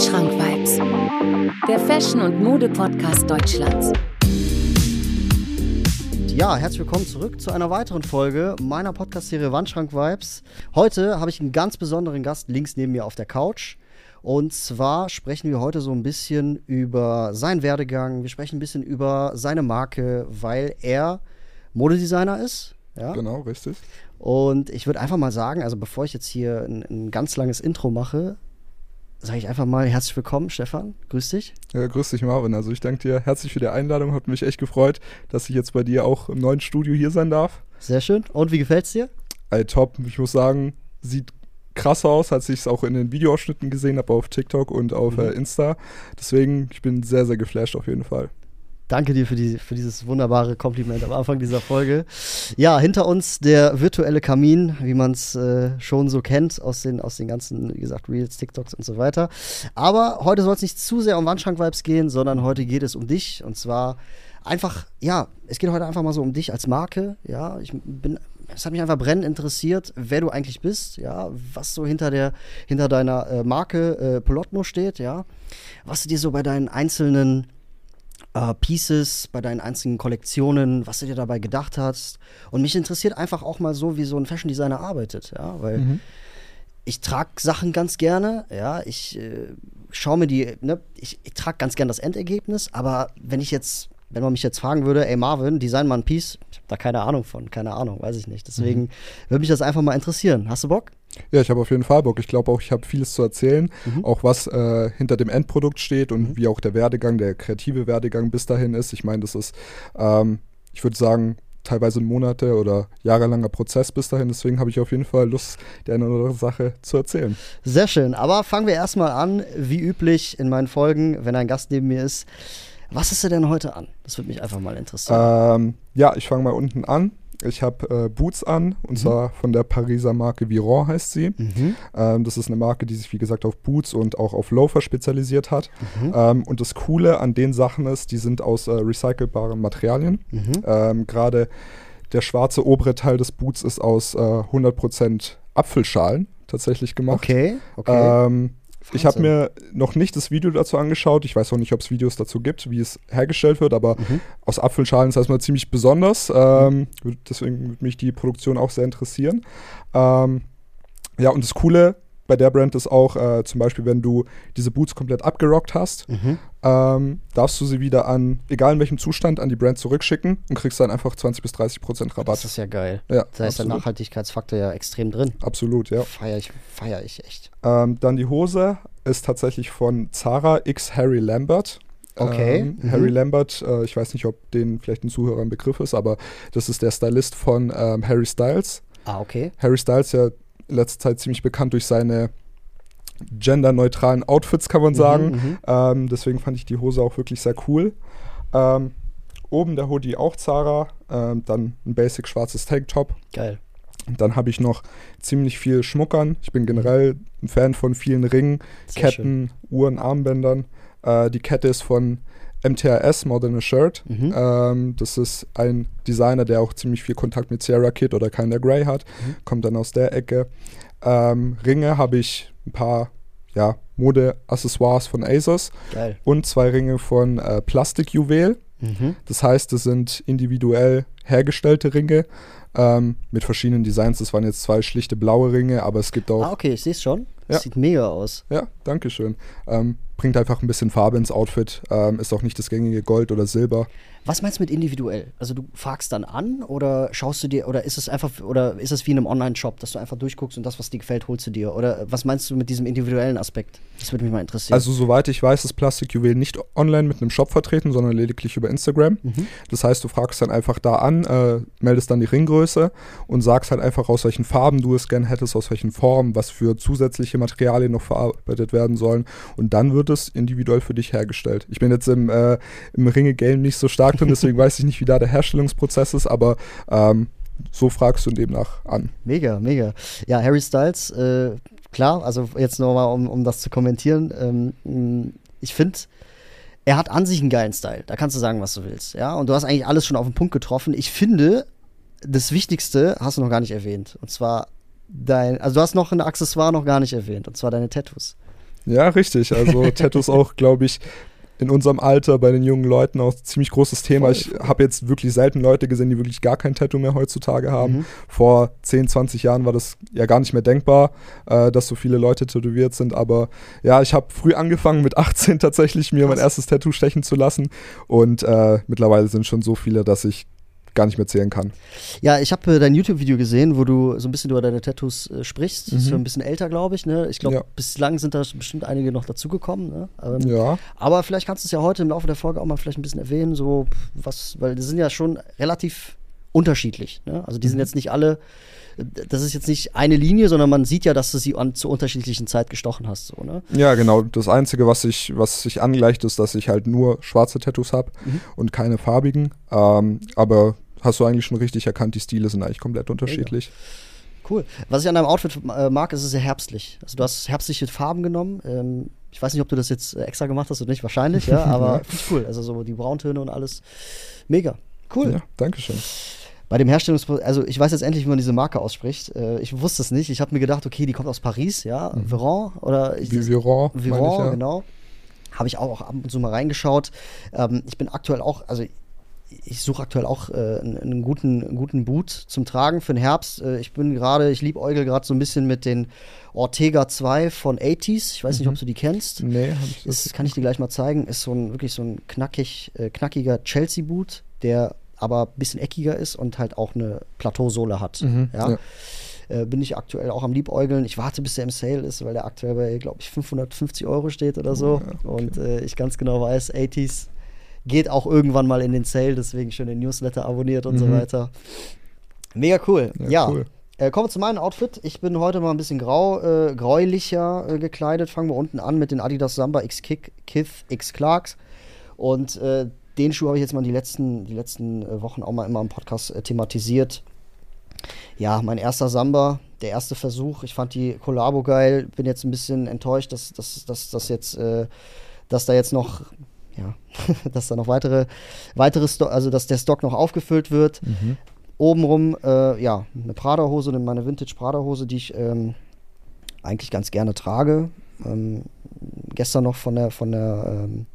Wandschrank-Vibes, der Fashion- und Mode-Podcast Deutschlands. Ja, herzlich willkommen zurück zu einer weiteren Folge meiner Podcast-Serie Wandschrank Vibes. Heute habe ich einen ganz besonderen Gast links neben mir auf der Couch. Und zwar sprechen wir heute so ein bisschen über seinen Werdegang. Wir sprechen ein bisschen über seine Marke, weil er Modedesigner ist. Ja? Genau, richtig. Und ich würde einfach mal sagen, also bevor ich jetzt hier ein, ein ganz langes Intro mache, sage ich einfach mal herzlich willkommen, Stefan. Grüß dich. Ja, grüß dich, Marvin. Also ich danke dir herzlich für die Einladung. Hat mich echt gefreut, dass ich jetzt bei dir auch im neuen Studio hier sein darf. Sehr schön. Und wie gefällt's dir? Ey, top. Ich muss sagen, sieht krass aus, als ich es auch in den Videoausschnitten gesehen habe auf TikTok und auf Mhm. äh, Insta. Deswegen, ich bin sehr, sehr geflasht auf jeden Fall. Danke dir für, die, für dieses wunderbare Kompliment am Anfang dieser Folge. Ja, hinter uns der virtuelle Kamin, wie man es äh, schon so kennt aus den, aus den ganzen, wie gesagt, Reels, TikToks und so weiter. Aber heute soll es nicht zu sehr um Wandschrank-Vibes gehen, sondern heute geht es um dich. Und zwar einfach, ja, es geht heute einfach mal so um dich als Marke. Ja, ich bin, es hat mich einfach brennend interessiert, wer du eigentlich bist, ja, was so hinter der, hinter deiner äh, Marke äh, Polotno steht, ja, was du dir so bei deinen einzelnen äh, Pieces, bei deinen einzelnen Kollektionen, was du dir dabei gedacht hast. Und mich interessiert einfach auch mal so, wie so ein Fashion Designer arbeitet, ja, weil ich trage Sachen ganz gerne, ja, ich äh, schaue mir die, ne, ich, ich trage ganz gerne das Endergebnis, aber wenn ich jetzt, wenn man mich jetzt fragen würde, ey Marvin, design mal ein Piece, ich habe da keine Ahnung von, keine Ahnung, weiß ich nicht. Deswegen würde mich das einfach mal interessieren. Hast du Bock? Ja, ich habe auf jeden Fall Bock. Ich glaube auch, ich habe vieles zu erzählen, Mhm. auch was äh, hinter dem Endprodukt steht und wie auch der Werdegang, der kreative Werdegang bis dahin ist. Ich meine, das ist, ähm, ich würde sagen, teilweise Monate oder jahrelanger Prozess bis dahin. Deswegen habe ich auf jeden Fall Lust, die eine oder andere Sache zu erzählen. Sehr schön. Aber fangen wir erstmal an, wie üblich in meinen Folgen, wenn ein Gast neben mir ist. Was ist du denn heute an? Das würde mich einfach mal interessieren. Ähm, ja, ich fange mal unten an. Ich habe äh, Boots an, und zwar von der Pariser Marke Viron heißt sie. Mhm. Ähm, das ist eine Marke, die sich, wie gesagt, auf Boots und auch auf Loafer spezialisiert hat. Mhm. Ähm, und das Coole an den Sachen ist, die sind aus äh, recycelbaren Materialien. Mhm. Ähm, Gerade der schwarze obere Teil des Boots ist aus äh, 100% Apfelschalen tatsächlich gemacht. Okay, okay. Ich habe mir noch nicht das Video dazu angeschaut. Ich weiß auch nicht, ob es Videos dazu gibt, wie es hergestellt wird, aber Mhm. aus Apfelschalen ist das erstmal ziemlich besonders. Ähm, deswegen würde mich die Produktion auch sehr interessieren. Ähm, ja, und das Coole bei der Brand ist auch, äh, zum Beispiel, wenn du diese Boots komplett abgerockt hast, Mhm. Ähm, darfst du sie wieder an, egal in welchem Zustand, an die Brand zurückschicken und kriegst dann einfach 20 bis 30 Prozent Rabatt. Das ist ja geil. ja, Da ist der. Nachhaltigkeitsfaktor ja extrem drin. absolut, ja. Feier ich, feier ich echt. Ähm, dann die Hose ist tatsächlich von Zara X Harry Lambert. Okay, Ähm, mhm. Harry Lambert, äh, ich weiß nicht, ob den vielleicht ein Zuhörer ein Begriff ist, aber das ist der Stylist von ähm, Harry Styles. Ah, okay. Harry Styles ja in letzter Zeit ziemlich bekannt durch seine genderneutralen Outfits, kann man sagen. Mhm, Ähm, deswegen fand ich die Hose auch wirklich sehr cool. Ähm, oben der Hoodie auch Zara, ähm, dann ein basic schwarzes Tanktop. Geil. Und dann habe ich noch ziemlich viel Schmuck an. Ich bin generell ein Fan von vielen Ringen, Sehr Ketten, Uhren, Armbändern. Äh, die Kette ist von MTRS, More Than a Shirt. Mhm. Ähm, das ist ein Designer, der auch ziemlich viel Kontakt mit Sierra Kid oder Kinder Grey hat. Mhm. Kommt dann aus der Ecke. Ähm, Ringe habe ich ein paar ja, Mode-Accessoires von Asos Geil. und zwei Ringe von äh, Plastikjuwel. Mhm. Das heißt, das sind individuell hergestellte Ringe ähm, mit verschiedenen Designs. Das waren jetzt zwei schlichte blaue Ringe, aber es gibt auch. Ah, okay, ich sehe es schon. Das Ja. sieht mega aus. Ja, danke schön. Ähm, bringt einfach ein bisschen Farbe ins Outfit. Ähm, ist auch nicht das gängige Gold oder Silber. Was meinst du mit individuell? Also du fragst dann an oder schaust du dir oder ist es einfach oder ist es wie in einem Online-Shop, dass du einfach durchguckst und das, was dir gefällt, holst du dir? Oder was meinst du mit diesem individuellen Aspekt? Das würde mich mal interessieren. Also, soweit ich weiß, ist Plastikjuwel nicht online mit einem Shop vertreten, sondern lediglich über Instagram. Mhm. Das heißt, du fragst dann einfach da an, äh, meldest dann die Ringgröße und sagst halt einfach, aus welchen Farben du es gern hättest, aus welchen Formen, was für zusätzliche Materialien noch verarbeitet werden sollen. Und dann wird es individuell für dich hergestellt. Ich bin jetzt im, äh, im Ringe-Game nicht so stark drin, deswegen weiß ich nicht, wie da der Herstellungsprozess ist, aber ähm, so fragst du demnach an. Mega, mega. Ja, Harry Styles, äh, klar, also jetzt nochmal, um, um das zu kommentieren. Ähm, mh, ich finde, er hat an sich einen geilen Style. Da kannst du sagen, was du willst. Ja, und du hast eigentlich alles schon auf den Punkt getroffen. Ich finde, das Wichtigste hast du noch gar nicht erwähnt. Und zwar dein, also du hast noch ein Accessoire noch gar nicht erwähnt. Und zwar deine Tattoos. Ja, richtig. Also Tattoos auch, glaube ich, in unserem Alter bei den jungen Leuten auch ein ziemlich großes Thema. Voll. Ich habe jetzt wirklich selten Leute gesehen, die wirklich gar kein Tattoo mehr heutzutage haben. Mhm. Vor 10, 20 Jahren war das ja gar nicht mehr denkbar, äh, dass so viele Leute tätowiert sind. Aber ja, ich habe früh angefangen, mit 18 tatsächlich mir mein Krass. erstes Tattoo stechen zu lassen. Und äh, mittlerweile sind schon so viele, dass ich gar nicht mehr zählen kann. Ja, ich habe äh, dein YouTube-Video gesehen, wo du so ein bisschen über deine Tattoos äh, sprichst. Ist Mhm. schon ein bisschen älter, glaube ich. Ne? Ich glaube, Ja. bislang sind da bestimmt einige noch dazugekommen. Ne? Ähm, Ja. Aber vielleicht kannst du es ja heute im Laufe der Folge auch mal vielleicht ein bisschen erwähnen, so was, weil die sind ja schon relativ unterschiedlich. Ne? Also die Mhm. sind jetzt nicht alle, das ist jetzt nicht eine Linie, sondern man sieht ja, dass du sie an, zur unterschiedlichen Zeit gestochen hast. So, ne? Ja, genau. Das Einzige, was sich, was sich angleicht, ist, dass ich halt nur schwarze Tattoos habe Mhm. und keine farbigen. Ähm, aber hast du eigentlich schon richtig erkannt, die Stile sind eigentlich komplett unterschiedlich. Cool. Was ich an deinem Outfit äh, mag, ist es sehr herbstlich. Also du hast herbstliche Farben genommen. Ähm, ich weiß nicht, ob du das jetzt äh, extra gemacht hast oder nicht, wahrscheinlich, ja, aber Ja. ich cool. Also so die Brauntöne und alles. Mega. Cool. Ja, danke schön. Bei dem Herstellungsprozess, also ich weiß jetzt endlich, wie man diese Marke ausspricht. Äh, ich wusste es nicht. Ich habe mir gedacht, okay, die kommt aus Paris, ja. Veron oder ich, Wie Viron, Viron, ich, ja. genau. Habe ich auch ab und zu mal reingeschaut. Ähm, ich bin aktuell auch, also ich suche aktuell auch äh, einen, guten, einen guten Boot zum Tragen für den Herbst. Äh, ich bin gerade, ich liebäugel gerade so ein bisschen mit den Ortega 2 von 80s. Ich weiß nicht, Mhm. ob du die kennst. Nee, hab ich das. Das kann ich dir gleich mal zeigen. Ist so ein wirklich so ein knackig, äh, knackiger Chelsea-Boot, der aber ein bisschen eckiger ist und halt auch eine Plateausohle hat. Mhm, ja. ja. Äh, bin ich aktuell auch am Liebäugeln. Ich warte, bis der im Sale ist, weil der aktuell bei, glaube ich, 550 Euro steht oder so. Ja, okay. Und äh, ich ganz genau weiß, 80s geht auch irgendwann mal in den Sale, deswegen schön den Newsletter abonniert und so Mhm. weiter. Mega cool. Ja. Ja, cool. Äh, kommen wir zu meinem Outfit. Ich bin heute mal ein bisschen grau, äh, gräulicher äh, gekleidet. Fangen wir unten an mit den Adidas Samba X Kick, Kith X Clarks. Und äh, den Schuh habe ich jetzt mal die letzten, die letzten äh, Wochen auch mal immer im Podcast äh, thematisiert. Ja, mein erster Samba, der erste Versuch. Ich fand die Kollabo geil. Bin jetzt ein bisschen enttäuscht, dass, dass, dass, dass jetzt, äh, dass da jetzt noch, ja, dass da noch weitere, weitere Stock, also dass der Stock noch aufgefüllt wird. Mhm. Obenrum, äh, ja, eine Prada-Hose, meine Vintage Prada-Hose, die ich ähm, eigentlich ganz gerne trage. Ähm, gestern noch von der, von der, ähm,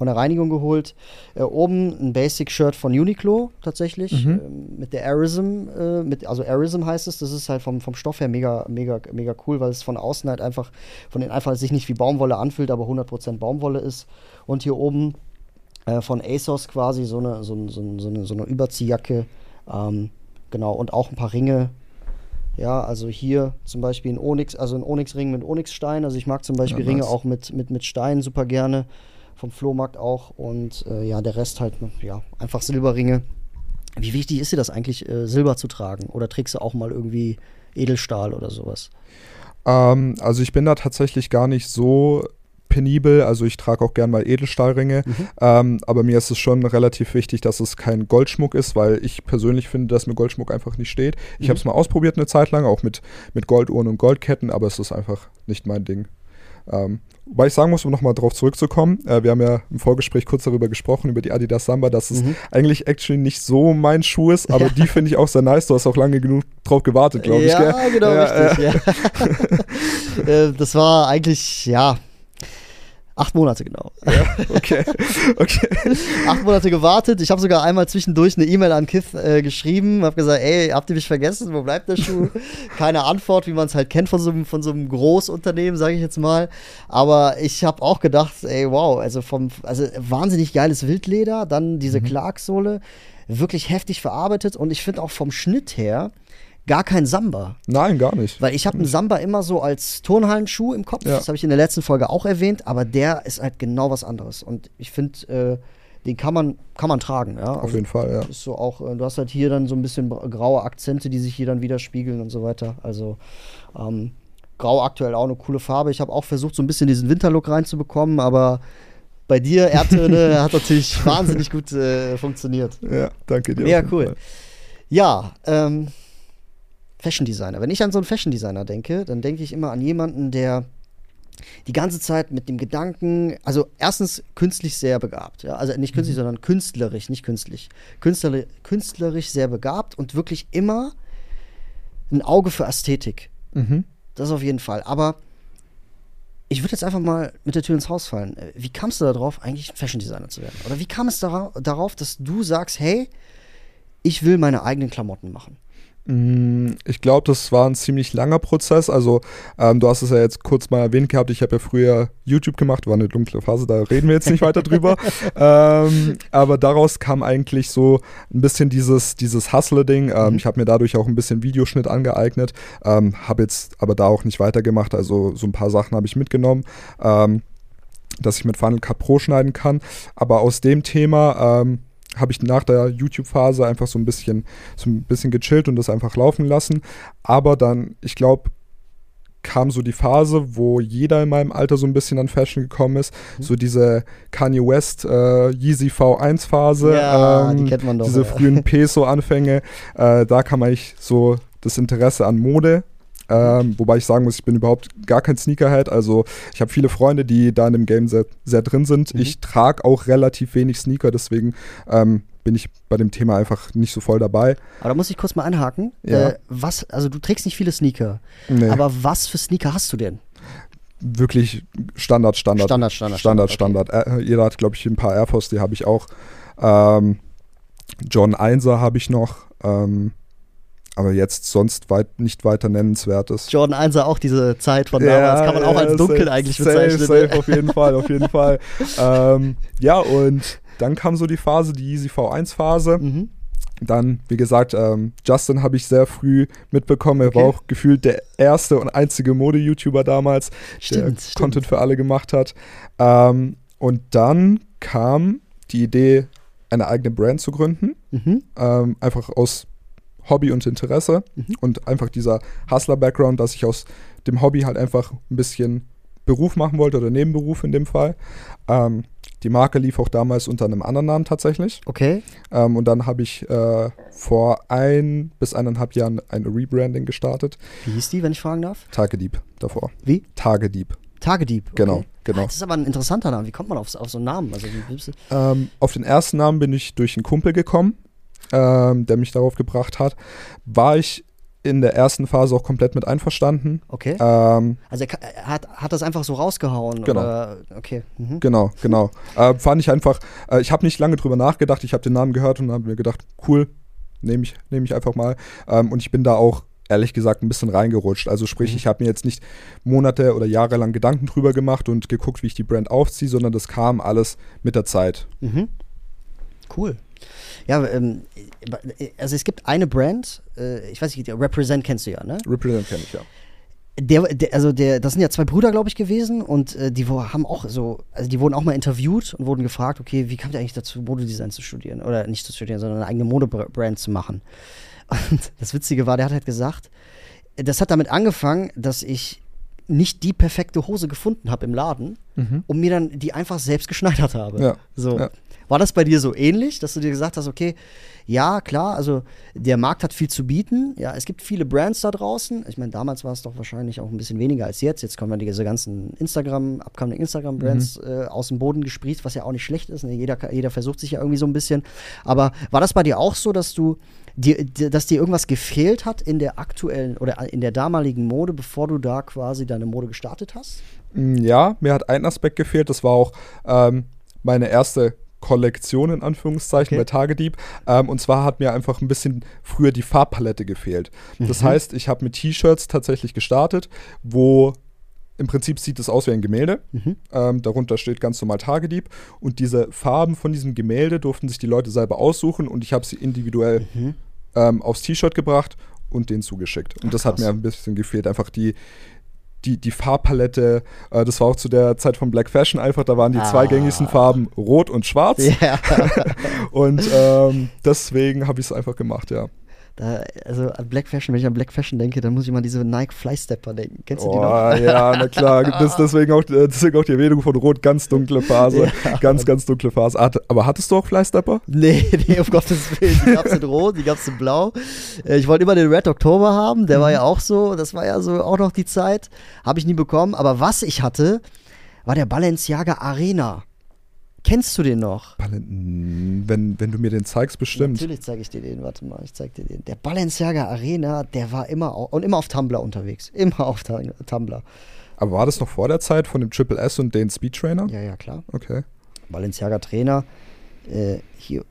von der Reinigung geholt. Äh, oben ein Basic-Shirt von Uniqlo tatsächlich, Mhm. ähm, mit der Arism, äh, mit, also Arism heißt es, das ist halt vom, vom Stoff her mega, mega, mega cool, weil es von außen halt einfach, von den einfach sich nicht wie Baumwolle anfühlt, aber 100% Baumwolle ist. Und hier oben äh, von ASOS quasi so eine, so, so, so eine, so eine Überziehjacke. Ähm, genau, und auch ein paar Ringe. Ja, also hier zum Beispiel ein Onyx, also ein Onyx-Ring mit Onyxstein. Also ich mag zum Beispiel Ja, Ringe auch mit, mit, mit Steinen super gerne. Vom Flohmarkt auch. Und äh, ja, der Rest halt, ja, einfach Silberringe. Wie wichtig ist dir das eigentlich, äh, Silber zu tragen? Oder trägst du auch mal irgendwie Edelstahl oder sowas? Ähm, also ich bin da tatsächlich gar nicht so penibel, also ich trage auch gern mal Edelstahlringe, Mhm. ähm, aber mir ist es schon relativ wichtig, dass es kein Goldschmuck ist, weil ich persönlich finde, dass mir Goldschmuck einfach nicht steht. Ich Mhm. habe es mal ausprobiert eine Zeit lang, auch mit, mit Golduhren und Goldketten, aber es ist einfach nicht mein Ding. Ähm, wobei ich sagen muss, um nochmal drauf zurückzukommen, äh, wir haben ja im Vorgespräch kurz darüber gesprochen, über die Adidas Samba, dass es Mhm. eigentlich actually nicht so mein Schuh ist, aber Ja. die finde ich auch sehr nice. Du hast auch lange genug drauf gewartet, glaube ich. ja, gell? genau, Ja, richtig. Ja. äh, das war eigentlich, ja, acht Monate genau. Okay, okay. acht Monate gewartet. Ich habe sogar einmal zwischendurch eine E-Mail an Kiff äh, geschrieben, habe gesagt, ey, habt ihr mich vergessen? Wo bleibt der Schuh? Keine Antwort, wie man es halt kennt von so, einem- von so einem Großunternehmen, sage ich jetzt mal. Aber ich habe auch gedacht, ey, wow, also vom, also wahnsinnig geiles Wildleder, dann diese Clark-Sohle, wirklich heftig verarbeitet und ich finde auch vom Schnitt her gar kein Samba. Nein, gar nicht. Weil ich habe einen Samba immer so als Turnhallenschuh im Kopf. Ja. Das habe ich in der letzten Folge auch erwähnt, aber der ist halt genau was anderes. Und ich finde, äh, den kann man, kann man tragen. Ja? Auf Also jeden Fall, ja. Ist so auch, äh, du hast halt hier dann so ein bisschen graue Akzente, die sich hier dann widerspiegeln und so weiter. Also ähm, grau aktuell auch eine coole Farbe. Ich habe auch versucht, so ein bisschen diesen Winterlook reinzubekommen, aber bei dir, Erdtöne, hat natürlich wahnsinnig gut äh, funktioniert. Ja, danke dir. Jeden cool. Ja, ähm, Fashion Designer. Wenn ich an so einen Fashion Designer denke, dann denke ich immer an jemanden, der die ganze Zeit mit dem Gedanken, also erstens künstlich sehr begabt, ja, also nicht Mhm. künstlich, sondern künstlerisch, nicht künstlich. Künstler, künstlerisch sehr begabt und wirklich immer ein Auge für Ästhetik. Mhm. Das auf jeden Fall. Aber ich würde jetzt einfach mal mit der Tür ins Haus fallen. Wie kamst du darauf, eigentlich Fashion Designer zu werden? Oder wie kam es dara darauf, dass du sagst, hey, ich will meine eigenen Klamotten machen? Mm, Ich glaube, das war ein ziemlich langer Prozess. Also, ähm, du hast es ja jetzt kurz mal erwähnt gehabt. Ich habe ja früher YouTube gemacht, war eine dunkle Phase, da reden wir jetzt nicht weiter drüber. Ähm, aber daraus kam eigentlich so ein bisschen dieses, dieses Hustle-Ding. Ähm, Mhm. Ich habe mir dadurch auch ein bisschen Videoschnitt angeeignet, ähm, habe jetzt aber da auch nicht weitergemacht. Also, so ein paar Sachen habe ich mitgenommen. Ähm, dass ich mit Final Cut Pro schneiden kann. Aber aus dem Thema ähm, habe ich nach der YouTube-Phase einfach so ein bisschen so ein bisschen gechillt und das einfach laufen lassen. Aber dann, ich glaube, kam so die Phase, wo jeder in meinem Alter so ein bisschen an Fashion gekommen ist. Mhm. So diese Kanye West äh, Yeezy V1-Phase. Ja, die kennt man doch, Diese ja. frühen Peso-Anfänge. Äh, da kam eigentlich so das Interesse an Mode. Ähm, wobei ich sagen muss, ich bin überhaupt gar kein Sneakerhead. Also ich habe viele Freunde, die da in dem Game sehr, sehr drin sind. Mhm. Ich trage auch relativ wenig Sneaker, deswegen ähm, bin ich bei dem Thema einfach nicht so voll dabei. Aber da muss ich kurz mal anhaken. Ja. Äh, was, also du trägst nicht viele Sneaker, Nee, aber was für Sneaker hast du denn? wirklich Standard, Standard. Standard, Standard, Standard, Standard, Standard. Äh, jeder hat, glaube ich, ein paar Air Force, die habe ich auch. Ähm, John 1er habe ich noch. Ähm, aber jetzt sonst weit, nicht weiter nennenswertes. Jordan 1 auch diese Zeit von damals, kann man auch als dunkel safe, eigentlich safe, bezeichnen. Safe, ne? auf jeden Fall, auf jeden Fall. ähm, ja, und dann kam so die Phase, die Easy V1-Phase. Mhm. Dann, wie gesagt, ähm, Justin habe ich sehr früh mitbekommen. Er Okay. war auch gefühlt der erste und einzige Mode-YouTuber damals, Stimmt, der stimmt. Content für alle gemacht hat. Ähm, und dann kam die Idee, eine eigene Brand zu gründen. Mhm. Ähm, einfach aus Hobby und Interesse Mhm. und einfach dieser Hustler-Background, dass ich aus dem Hobby halt einfach ein bisschen Beruf machen wollte oder Nebenberuf in dem Fall. Ähm, die Marke lief auch damals unter einem anderen Namen tatsächlich. Okay. Ähm, und dann habe ich äh, vor ein bis eineinhalb Jahren ein Rebranding gestartet. Wie hieß die, wenn ich fragen darf? Tagedieb davor. Wie? Tagedieb. Tagedieb. Okay. Genau, genau. Ah, das ist aber ein interessanter Name. Wie kommt man auf, auf so einen Namen? Also, Ähm, auf den ersten Namen bin ich durch einen Kumpel gekommen, ähm, der mich darauf gebracht hat. War ich in der ersten Phase auch komplett mit einverstanden. okay. Ähm, Also, er, hat, hat das einfach so rausgehauen? Genau. Oder? Okay. Mhm. genau, genau. Äh, fand ich einfach, äh, ich habe nicht lange drüber nachgedacht, ich habe den Namen gehört und habe mir gedacht, cool, nehme ich, nehm ich einfach mal. Ähm, und ich bin da auch ehrlich gesagt ein bisschen reingerutscht. Also sprich, Mhm. ich habe mir jetzt nicht Monate oder Jahre lang Gedanken drüber gemacht und geguckt, wie ich die Brand aufziehe, sondern das kam alles mit der Zeit. Mhm. Cool. Ja, ähm, also es gibt eine Brand, äh, ich weiß nicht, Represent kennst du ja, ne? Represent kenne ich ja. Der, der, also der, das sind ja zwei Brüder, glaube ich, gewesen und äh, die haben auch so, also die wurden auch mal interviewt und wurden gefragt, okay, wie kam ihr eigentlich dazu, Modedesign zu studieren? Oder nicht zu studieren, sondern eine eigene Modebrand zu machen. Und das Witzige war, der hat halt gesagt, das hat damit angefangen, dass ich nicht die perfekte Hose gefunden habe im Laden und mir dann die einfach selbst geschneidert habe. Ja, So. ja. War das bei dir so ähnlich, dass du dir gesagt hast, okay, ja, klar, also der Markt hat viel zu bieten. Ja, es gibt viele Brands da draußen. Ich meine, damals war es doch wahrscheinlich auch ein bisschen weniger als jetzt. Jetzt kommen ja diese ganzen Instagram, upcoming Instagram-Brands äh, aus dem Boden gesprießt, was ja auch nicht schlecht ist. Ne? Jeder, jeder versucht sich ja irgendwie so ein bisschen. Aber war das bei dir auch so, dass du dir, dir- dass dir irgendwas gefehlt hat in der aktuellen oder in der damaligen Mode, bevor du da quasi deine Mode gestartet hast? Mm, Ja, mir hat ein Aspekt gefehlt. Das war auch ähm, meine erste Kollektion in Anführungszeichen Okay. bei Tagedieb. Ähm, und zwar hat mir einfach ein bisschen früher die Farbpalette gefehlt. Das heißt, ich habe mit T-Shirts tatsächlich gestartet, wo im Prinzip sieht es aus wie ein Gemälde. Ähm, darunter steht ganz normal Tagedieb. Und diese Farben von diesem Gemälde durften sich die Leute selber aussuchen und ich habe sie individuell ähm, aufs T-Shirt gebracht und denen zugeschickt. Und das hat mir ein bisschen gefehlt. Einfach die, die, die Farbpalette. Äh, das war auch zu der Zeit von Black Fashion einfach. Da waren die zwei Ah. gängigsten Farben Rot und Schwarz. Ja. Und ähm, deswegen habe ich es einfach gemacht, ja. Da, also an Black Fashion, wenn ich an Black Fashion denke, dann muss ich mal an diese Nike Flystepper denken. Kennst du die Oh, noch? ja, na klar. Das, deswegen, auch, äh, deswegen auch die Erwähnung von Rot, ganz dunkle Phase. Ja. Ganz, ganz dunkle Phase. Aber hattest du auch Flystepper? Nee, nee, auf Gottes Willen. Die gab's in Rot, die gab's in Blau. Äh, Ich wollte immer den Red Oktober haben, der Mhm. war ja auch so, das war ja so auch noch die Zeit. Habe ich nie bekommen. Aber was ich hatte, war der Balenciaga Arena. Kennst du den noch? Wenn, wenn du mir den zeigst, bestimmt. Natürlich zeige ich dir den, warte mal, ich zeig dir den. Der Balenciaga Arena, der war immer au- und immer auf Tumblr unterwegs. Immer auf Tumblr. Aber war das noch vor der Zeit von dem Triple S und den Speed Trainer? Ja, ja, klar. Okay. Balenciaga Trainer, äh, hier,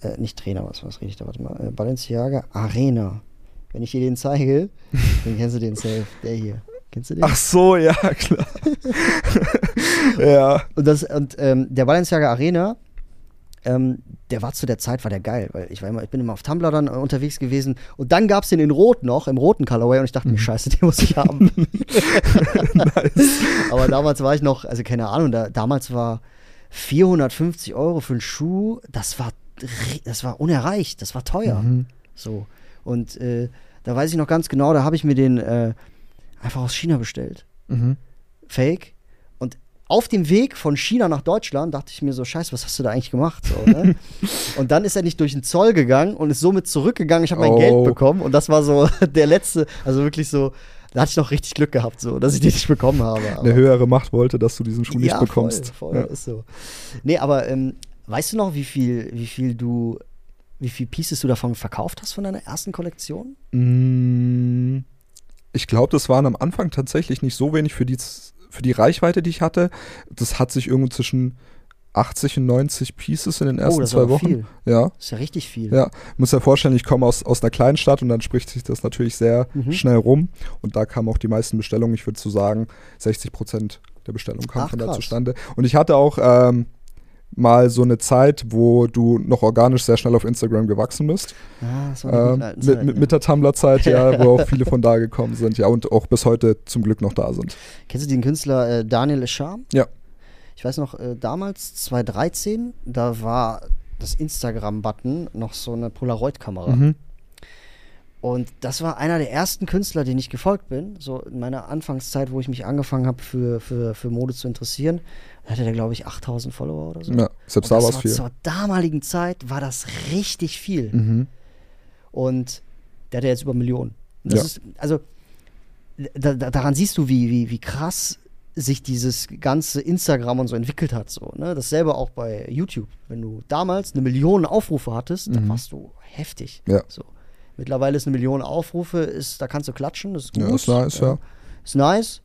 äh, nicht Trainer, was, was rede ich da, warte mal, äh, Balenciaga Arena. Wenn ich dir den zeige, dann kennst du den safe, der hier. Kennst du den? Ach so, ja, klar. ja. Und, das, und ähm, der Balenciaga Arena, ähm, der war zu der Zeit, war der geil, weil ich war immer, ich bin immer auf Tumblr dann äh, unterwegs gewesen und dann gab es den in Rot noch, im roten Colorway und ich dachte mir, scheiße, den muss ich haben. Aber damals war ich noch, also keine Ahnung, da, damals war 450 Euro für einen Schuh, das war, das war unerreicht, das war teuer. So. Und äh, da weiß ich noch ganz genau, da habe ich mir den äh, einfach aus China bestellt. Mhm. Fake. Und auf dem Weg von China nach Deutschland dachte ich mir so, scheiße, was hast du da eigentlich gemacht? So, ne? und dann ist er nicht durch den Zoll gegangen und ist somit zurückgegangen. Ich habe mein Oh. Geld bekommen und das war so der letzte, also wirklich so, da hatte ich noch richtig Glück gehabt, so, dass ich den nicht bekommen habe. Eine Aber- höhere Macht wollte, dass du diesen Schuh nicht ja, bekommst. Voll, voll Ja. ist so. Nee, aber ähm, weißt du noch, wie viel, wie viel du, wie viel Pieces du davon verkauft hast von deiner ersten Kollektion? Mm, Ich glaube, das waren am Anfang tatsächlich nicht so wenig für die, für die Reichweite, die ich hatte. Das hat sich irgendwo zwischen 80 und 90 Pieces in den ersten Oh, das zwei Wochen. viel. Ja, Das ist ja richtig viel. ja. Muss ja vorstellen, ich komme aus, aus einer kleinen Stadt und dann spricht sich das natürlich sehr Mhm. schnell rum. Und da kamen auch die meisten Bestellungen. Ich würde so sagen, 60 Prozent der Bestellungen kamen Ach, von da krass. zustande. Und ich hatte auch ähm, mal so eine Zeit, wo du noch organisch sehr schnell auf Instagram gewachsen bist. Ah, das war Ähm, mit, mit, ja. mit der Tumblr-Zeit, ja, wo auch viele von da gekommen sind, ja, und auch bis heute zum Glück noch da sind. Kennst du den Künstler äh, Daniel Eschar? Ja. Ich weiß noch, äh, damals, 2013, da war das Instagram-Button noch so eine Polaroid-Kamera. Mhm. Und das war einer der ersten Künstler, den ich gefolgt bin. So in meiner Anfangszeit, wo ich mich angefangen habe, für, für, für Mode zu interessieren. Da hatte der, glaube ich, 8000 Follower oder so. Ja, selbst da war es viel. Zur damaligen Zeit war das richtig viel. Mhm. Und der hat ja jetzt über Millionen. Ja. ist, also, da, da, daran siehst du, wie, wie, wie krass sich dieses ganze Instagram und so entwickelt hat. So, ne? Dasselbe auch bei YouTube. Wenn du damals eine Million Aufrufe hattest, dann Mhm. warst du heftig. Ja. So. Mittlerweile ist eine Million Aufrufe, ist, da kannst du klatschen, das ist gut. Ja, ist nice, ja. Ist nice,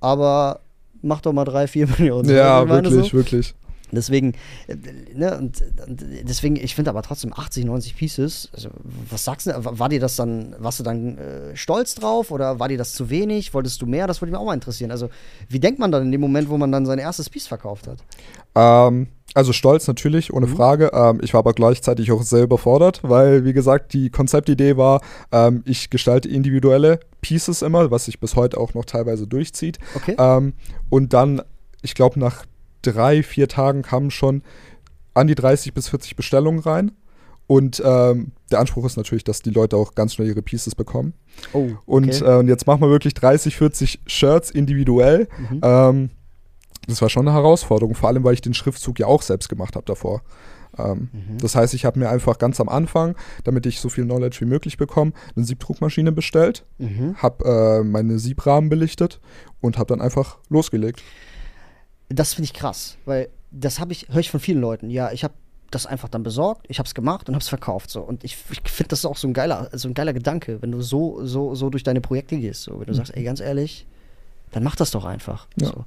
aber mach doch mal drei, vier Millionen. Ja, wirklich, so. wirklich. Deswegen, äh, ne, und, und deswegen, ich finde aber trotzdem 80, 90 Pieces, also was sagst du, war dir das dann, warst du dann äh, stolz drauf oder war dir das zu wenig? Wolltest du mehr? Das würde mich auch mal interessieren. Also, wie denkt man dann in dem Moment, wo man dann sein erstes Piece verkauft hat? Ähm, also stolz natürlich, ohne Mhm. Frage. Ähm, ich war aber gleichzeitig auch sehr überfordert, weil, wie gesagt, die Konzeptidee war, ähm, ich gestalte individuelle Pieces immer, was sich bis heute auch noch teilweise durchzieht. Okay. Ähm, und dann, ich glaube, nach drei, vier Tagen kamen schon an die 30 bis 40 Bestellungen rein. Und ähm, der Anspruch ist natürlich, dass die Leute auch ganz schnell ihre Pieces bekommen. oh, Und, okay. äh, und jetzt machen wir wirklich 30, 40 Shirts individuell. Mhm. Ähm, das war schon eine Herausforderung, vor allem weil ich den Schriftzug ja auch selbst gemacht habe davor. Ähm, Mhm. Das heißt, ich habe mir einfach ganz am Anfang, damit ich so viel Knowledge wie möglich bekomme, eine Siebdruckmaschine bestellt, Mhm. habe äh, meine Siebrahmen belichtet und habe dann einfach losgelegt. Das finde ich krass, weil das habe ich, höre ich von vielen Leuten. Ja, ich habe das einfach dann besorgt, ich habe es gemacht und habe es verkauft. So. Und ich, ich finde das ist auch so ein geiler, so ein geiler Gedanke, wenn du so, so, so durch deine Projekte gehst. So. Wenn du sagst, ey, ganz ehrlich, dann mach das doch einfach. Ja. So.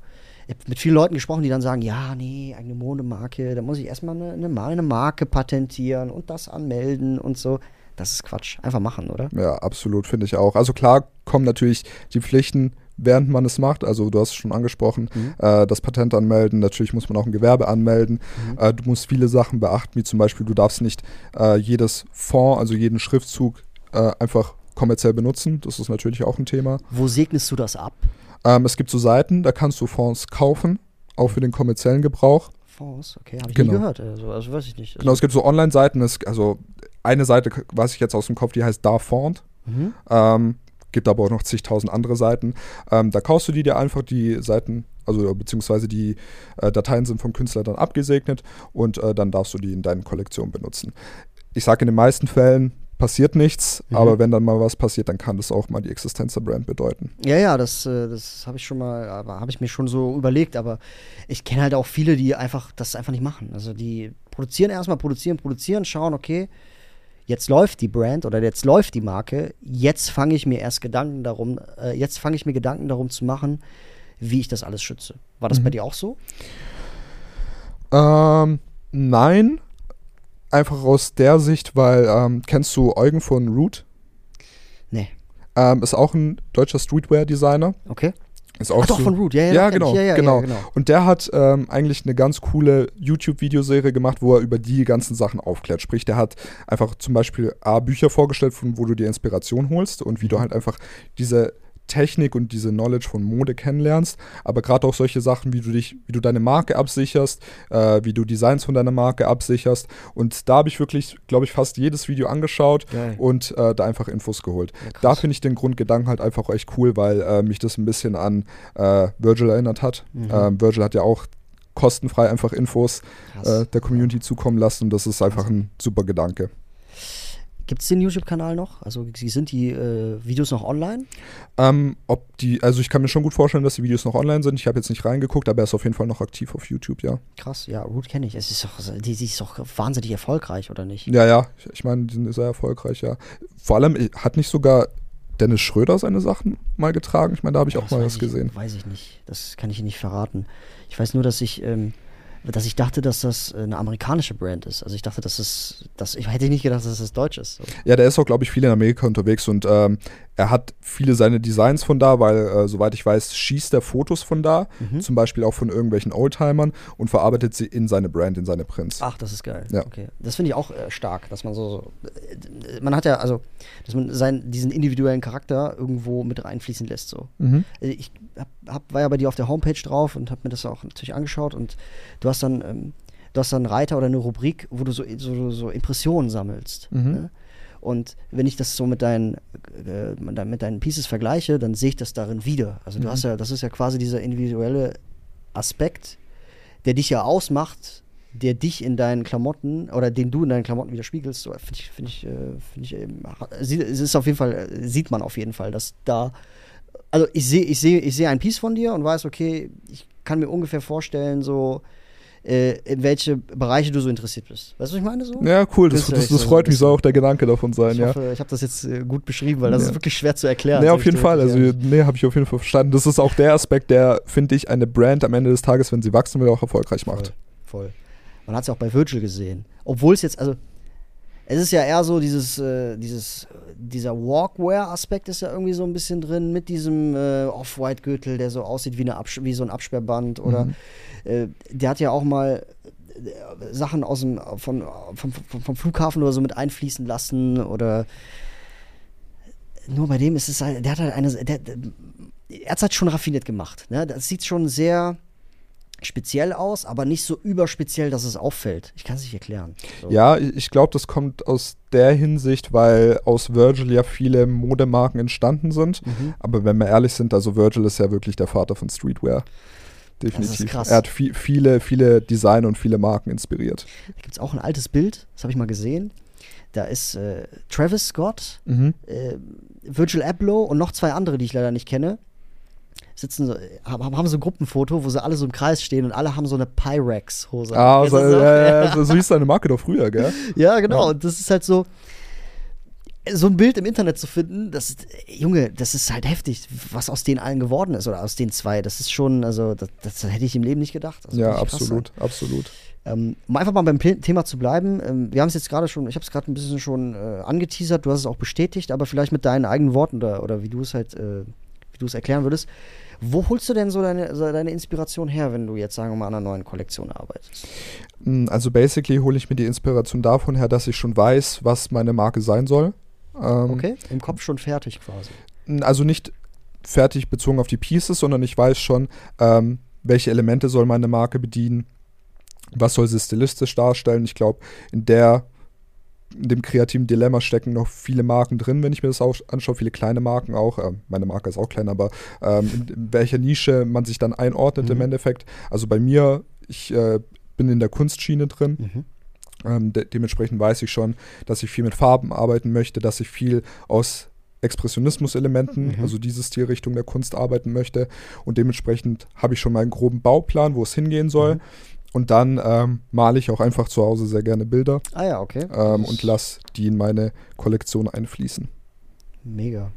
Ich habe mit vielen Leuten gesprochen, die dann sagen, ja, nee, eigene Modemarke, da muss ich erstmal eine, eine Marke patentieren und das anmelden und so. Das ist Quatsch. Einfach machen, oder? Ja, absolut, finde ich auch. Also klar kommen natürlich die Pflichten, während man es macht. Also du hast es schon angesprochen, Mhm. äh, das Patent anmelden. Natürlich muss man auch ein Gewerbe anmelden. Mhm. Äh, du musst viele Sachen beachten, wie zum Beispiel, du darfst nicht äh, jedes Fond, also jeden Schriftzug äh, einfach kommerziell benutzen. Das ist natürlich auch ein Thema. Wo segnest du das ab? Ähm, es gibt so Seiten, da kannst du Fonds kaufen, auch für den kommerziellen Gebrauch. Fonds, okay, habe ich Genau. nie gehört. Also, also weiß ich nicht. Genau, es gibt so Online-Seiten, es- also eine Seite weiß ich jetzt aus dem Kopf, die heißt Darfond. Mhm. Ähm, gibt aber auch noch zigtausend andere Seiten. Ähm, da kaufst du die dir einfach, die Seiten, also beziehungsweise die äh, Dateien sind vom Künstler dann abgesegnet und äh, dann darfst du die in deinen Kollektionen benutzen. Ich sage, in den meisten Fällen passiert nichts, Mhm. aber wenn dann mal was passiert, dann kann das auch mal die Existenz der Brand bedeuten. Ja, ja, das, äh, das habe ich schon mal, aber habe ich mir schon so überlegt, aber ich kenne halt auch viele, die einfach das einfach nicht machen. Also die produzieren erstmal, produzieren, produzieren, schauen, okay, jetzt läuft die Brand oder jetzt läuft die Marke, jetzt fange ich mir erst Gedanken darum, äh, jetzt fange ich mir Gedanken darum zu machen, wie ich das alles schütze. War das bei dir auch so? Ähm, nein. Einfach aus der Sicht, weil, ähm, kennst du Eugen von Root? Nee. Ähm, ist auch ein deutscher Streetwear-Designer. Okay. Ist auch Ach doch, so- von Root, ja, ja. Ja, genau. Ja, ja, genau. Genau. Und der hat ähm, eigentlich eine ganz coole YouTube-Videoserie gemacht, wo er über die ganzen Sachen aufklärt. Sprich, der hat einfach zum Beispiel A, Bücher vorgestellt, von wo du dir Inspiration holst und wie du halt einfach diese Technik und diese Knowledge von Mode kennenlernst, aber gerade auch solche Sachen, wie du dich, wie du deine Marke absicherst, äh, wie du Designs von deiner Marke absicherst. Und da habe ich wirklich, glaube ich, fast jedes Video angeschaut Geil. und äh, da einfach Infos geholt. Ja, da finde ich den Grundgedanken halt einfach echt cool, weil äh, mich das ein bisschen an äh, Virgil erinnert hat. Mhm. Ähm, Virgil hat ja auch kostenfrei einfach Infos äh, der Community zukommen lassen und das ist einfach ein super Gedanke. Gibt es den YouTube-Kanal noch? Also sind die äh, Videos noch online? Ähm, ob die, also ich kann mir schon gut vorstellen, dass die Videos noch online sind. Ich habe jetzt nicht reingeguckt, aber er ist auf jeden Fall noch aktiv auf YouTube, ja. Krass, ja, Root kenne ich. Es ist doch, die, die ist doch wahnsinnig erfolgreich, oder nicht? Ja, ja, ich, ich meine, die sind sehr erfolgreich, ja. Vor allem äh, hat nicht sogar Dennis Schröder seine Sachen mal getragen. Ich meine, da habe ich auch Das mal weiß was ich, gesehen. Weiß ich nicht. Das kann ich Ihnen nicht verraten. Ich weiß nur, dass ich, ähm, dass ich dachte, dass das äh, eine amerikanische Brand ist. Also ich dachte, dass es, dass ich hätte nicht gedacht, dass das deutsch ist. So. Ja, der ist auch, glaube ich, viel in Amerika unterwegs und ähm, er hat viele seine Designs von da, weil, äh, soweit ich weiß, schießt er Fotos von da, Mhm. zum Beispiel auch von irgendwelchen Oldtimern und verarbeitet sie in seine Brand, in seine Prints. Ach, das ist geil. Ja. Okay. Das finde ich auch äh, stark, dass man so, so äh, man hat ja, also, dass man seinen, diesen individuellen Charakter irgendwo mit reinfließen lässt. So. Mhm. Äh, Ich hab, war ja bei dir auf der Homepage drauf und habe mir das auch natürlich angeschaut und du hast dann, ähm, du hast dann einen Reiter oder eine Rubrik, wo du so, so, so Impressionen sammelst. Mhm. Ne? Und wenn ich das so mit deinen, äh, mit deinen- mit deinen Pieces vergleiche, dann sehe ich das darin wieder. Also du Mhm. hast ja, das ist ja quasi dieser individuelle Aspekt, der dich ja ausmacht, der dich in deinen Klamotten oder den du in deinen Klamotten widerspiegelst. So, Finde ich, finde ich, äh, finde ich, sie- es ist auf jeden Fall, äh, sieht man auf jeden Fall, dass da, also ich sehe, ich sehe, ich sehe ein Piece von dir und weiß, okay, ich kann mir ungefähr vorstellen, so äh, in welche Bereiche du so interessiert bist. Weißt du, was ich meine so? Ja, cool, das, das, das so freut ein mich, soll auch der Gedanke davon sein, Ich ja. hoffe, ich habe das jetzt äh, gut beschrieben, weil das Ja. ist wirklich schwer zu erklären. Nee, auf jeden Fall. Also, nee, habe ich auf jeden Fall verstanden. Das ist auch der Aspekt, der, finde ich, eine Brand am Ende des Tages, wenn sie wachsen will, auch erfolgreich macht. Voll. voll. Man hat es ja auch bei Virgil gesehen. Obwohl es jetzt, also, es ist ja eher so dieses, äh, dieses, dieser Walkwear-Aspekt ist ja irgendwie so ein bisschen drin mit diesem äh, Off-White-Gürtel, der so aussieht wie, eine Abs wie so ein Absperrband. Oder Mhm. äh, der hat ja auch mal äh, Sachen aus dem, von, vom, vom, vom Flughafen oder so mit einfließen lassen oder nur bei dem ist es halt, der hat halt eine, der, der, er hat es halt schon raffiniert gemacht. Ne? Das sieht schon sehr speziell aus, aber nicht so überspeziell, dass es auffällt. Ich kann es nicht erklären. So. Ja, ich glaube, das kommt aus der Hinsicht, weil aus Virgil ja viele Modemarken entstanden sind. Mhm. Aber wenn wir ehrlich sind, also Virgil ist ja wirklich der Vater von Streetwear. Definitiv. krass. Er hat vi viele, viele Design und viele Marken inspiriert. Da gibt es auch ein altes Bild, das habe ich mal gesehen. Da ist äh, Travis Scott, Mhm. äh, Virgil Abloh und noch zwei andere, die ich leider nicht kenne. Sitzen so, haben, haben so ein Gruppenfoto, wo sie alle so im Kreis stehen und alle haben so eine Pyrex-Hose. Ah, Kennst so, ja, so, so hieß seine Marke doch früher, gell? Ja, genau. Ja. Und das ist halt so, so ein Bild im Internet zu finden, das ist, Junge, das ist halt heftig, was aus den allen geworden ist oder aus den zwei. Das ist schon, also, das, das hätte ich im Leben nicht gedacht. Das ja, absolut, absolut. Ähm, um einfach mal beim Thema zu bleiben, ähm, wir haben es jetzt gerade schon, ich habe es gerade ein bisschen schon äh, angeteasert, du hast es auch bestätigt, aber vielleicht mit deinen eigenen Worten oder, oder wie du es halt, äh, wie du es erklären würdest. Wo holst du denn so deine, so deine Inspiration her, wenn du jetzt, sagen wir mal, an einer neuen Kollektion arbeitest? Mm, Also basically hole ich mir die Inspiration davon her, dass ich schon weiß, was meine Marke sein soll. Ähm, Okay? Im Kopf schon fertig quasi. Also nicht fertig bezogen auf die Pieces, sondern ich weiß schon, ähm, welche Elemente soll meine Marke bedienen, was soll sie stilistisch darstellen. Ich glaube, in der in dem kreativen Dilemma stecken noch viele Marken drin, wenn ich mir das auch anschaue, viele kleine Marken auch. Ähm, meine Marke ist auch klein, aber ähm, in, in welcher Nische man sich dann einordnet im Mhm. Endeffekt. Also bei mir, ich äh, bin in der Kunstschiene drin. Mhm. Ähm, de dementsprechend weiß ich schon, dass ich viel mit Farben arbeiten möchte, dass ich viel aus Expressionismus-Elementen, Mhm. also diese Stilrichtung der Kunst arbeiten möchte. Und dementsprechend habe ich schon mal einen groben Bauplan, wo es hingehen soll. Und dann ähm, male ich auch einfach zu Hause sehr gerne Bilder Ah ja, okay. ähm, und lasse die in meine Kollektion einfließen. Mega.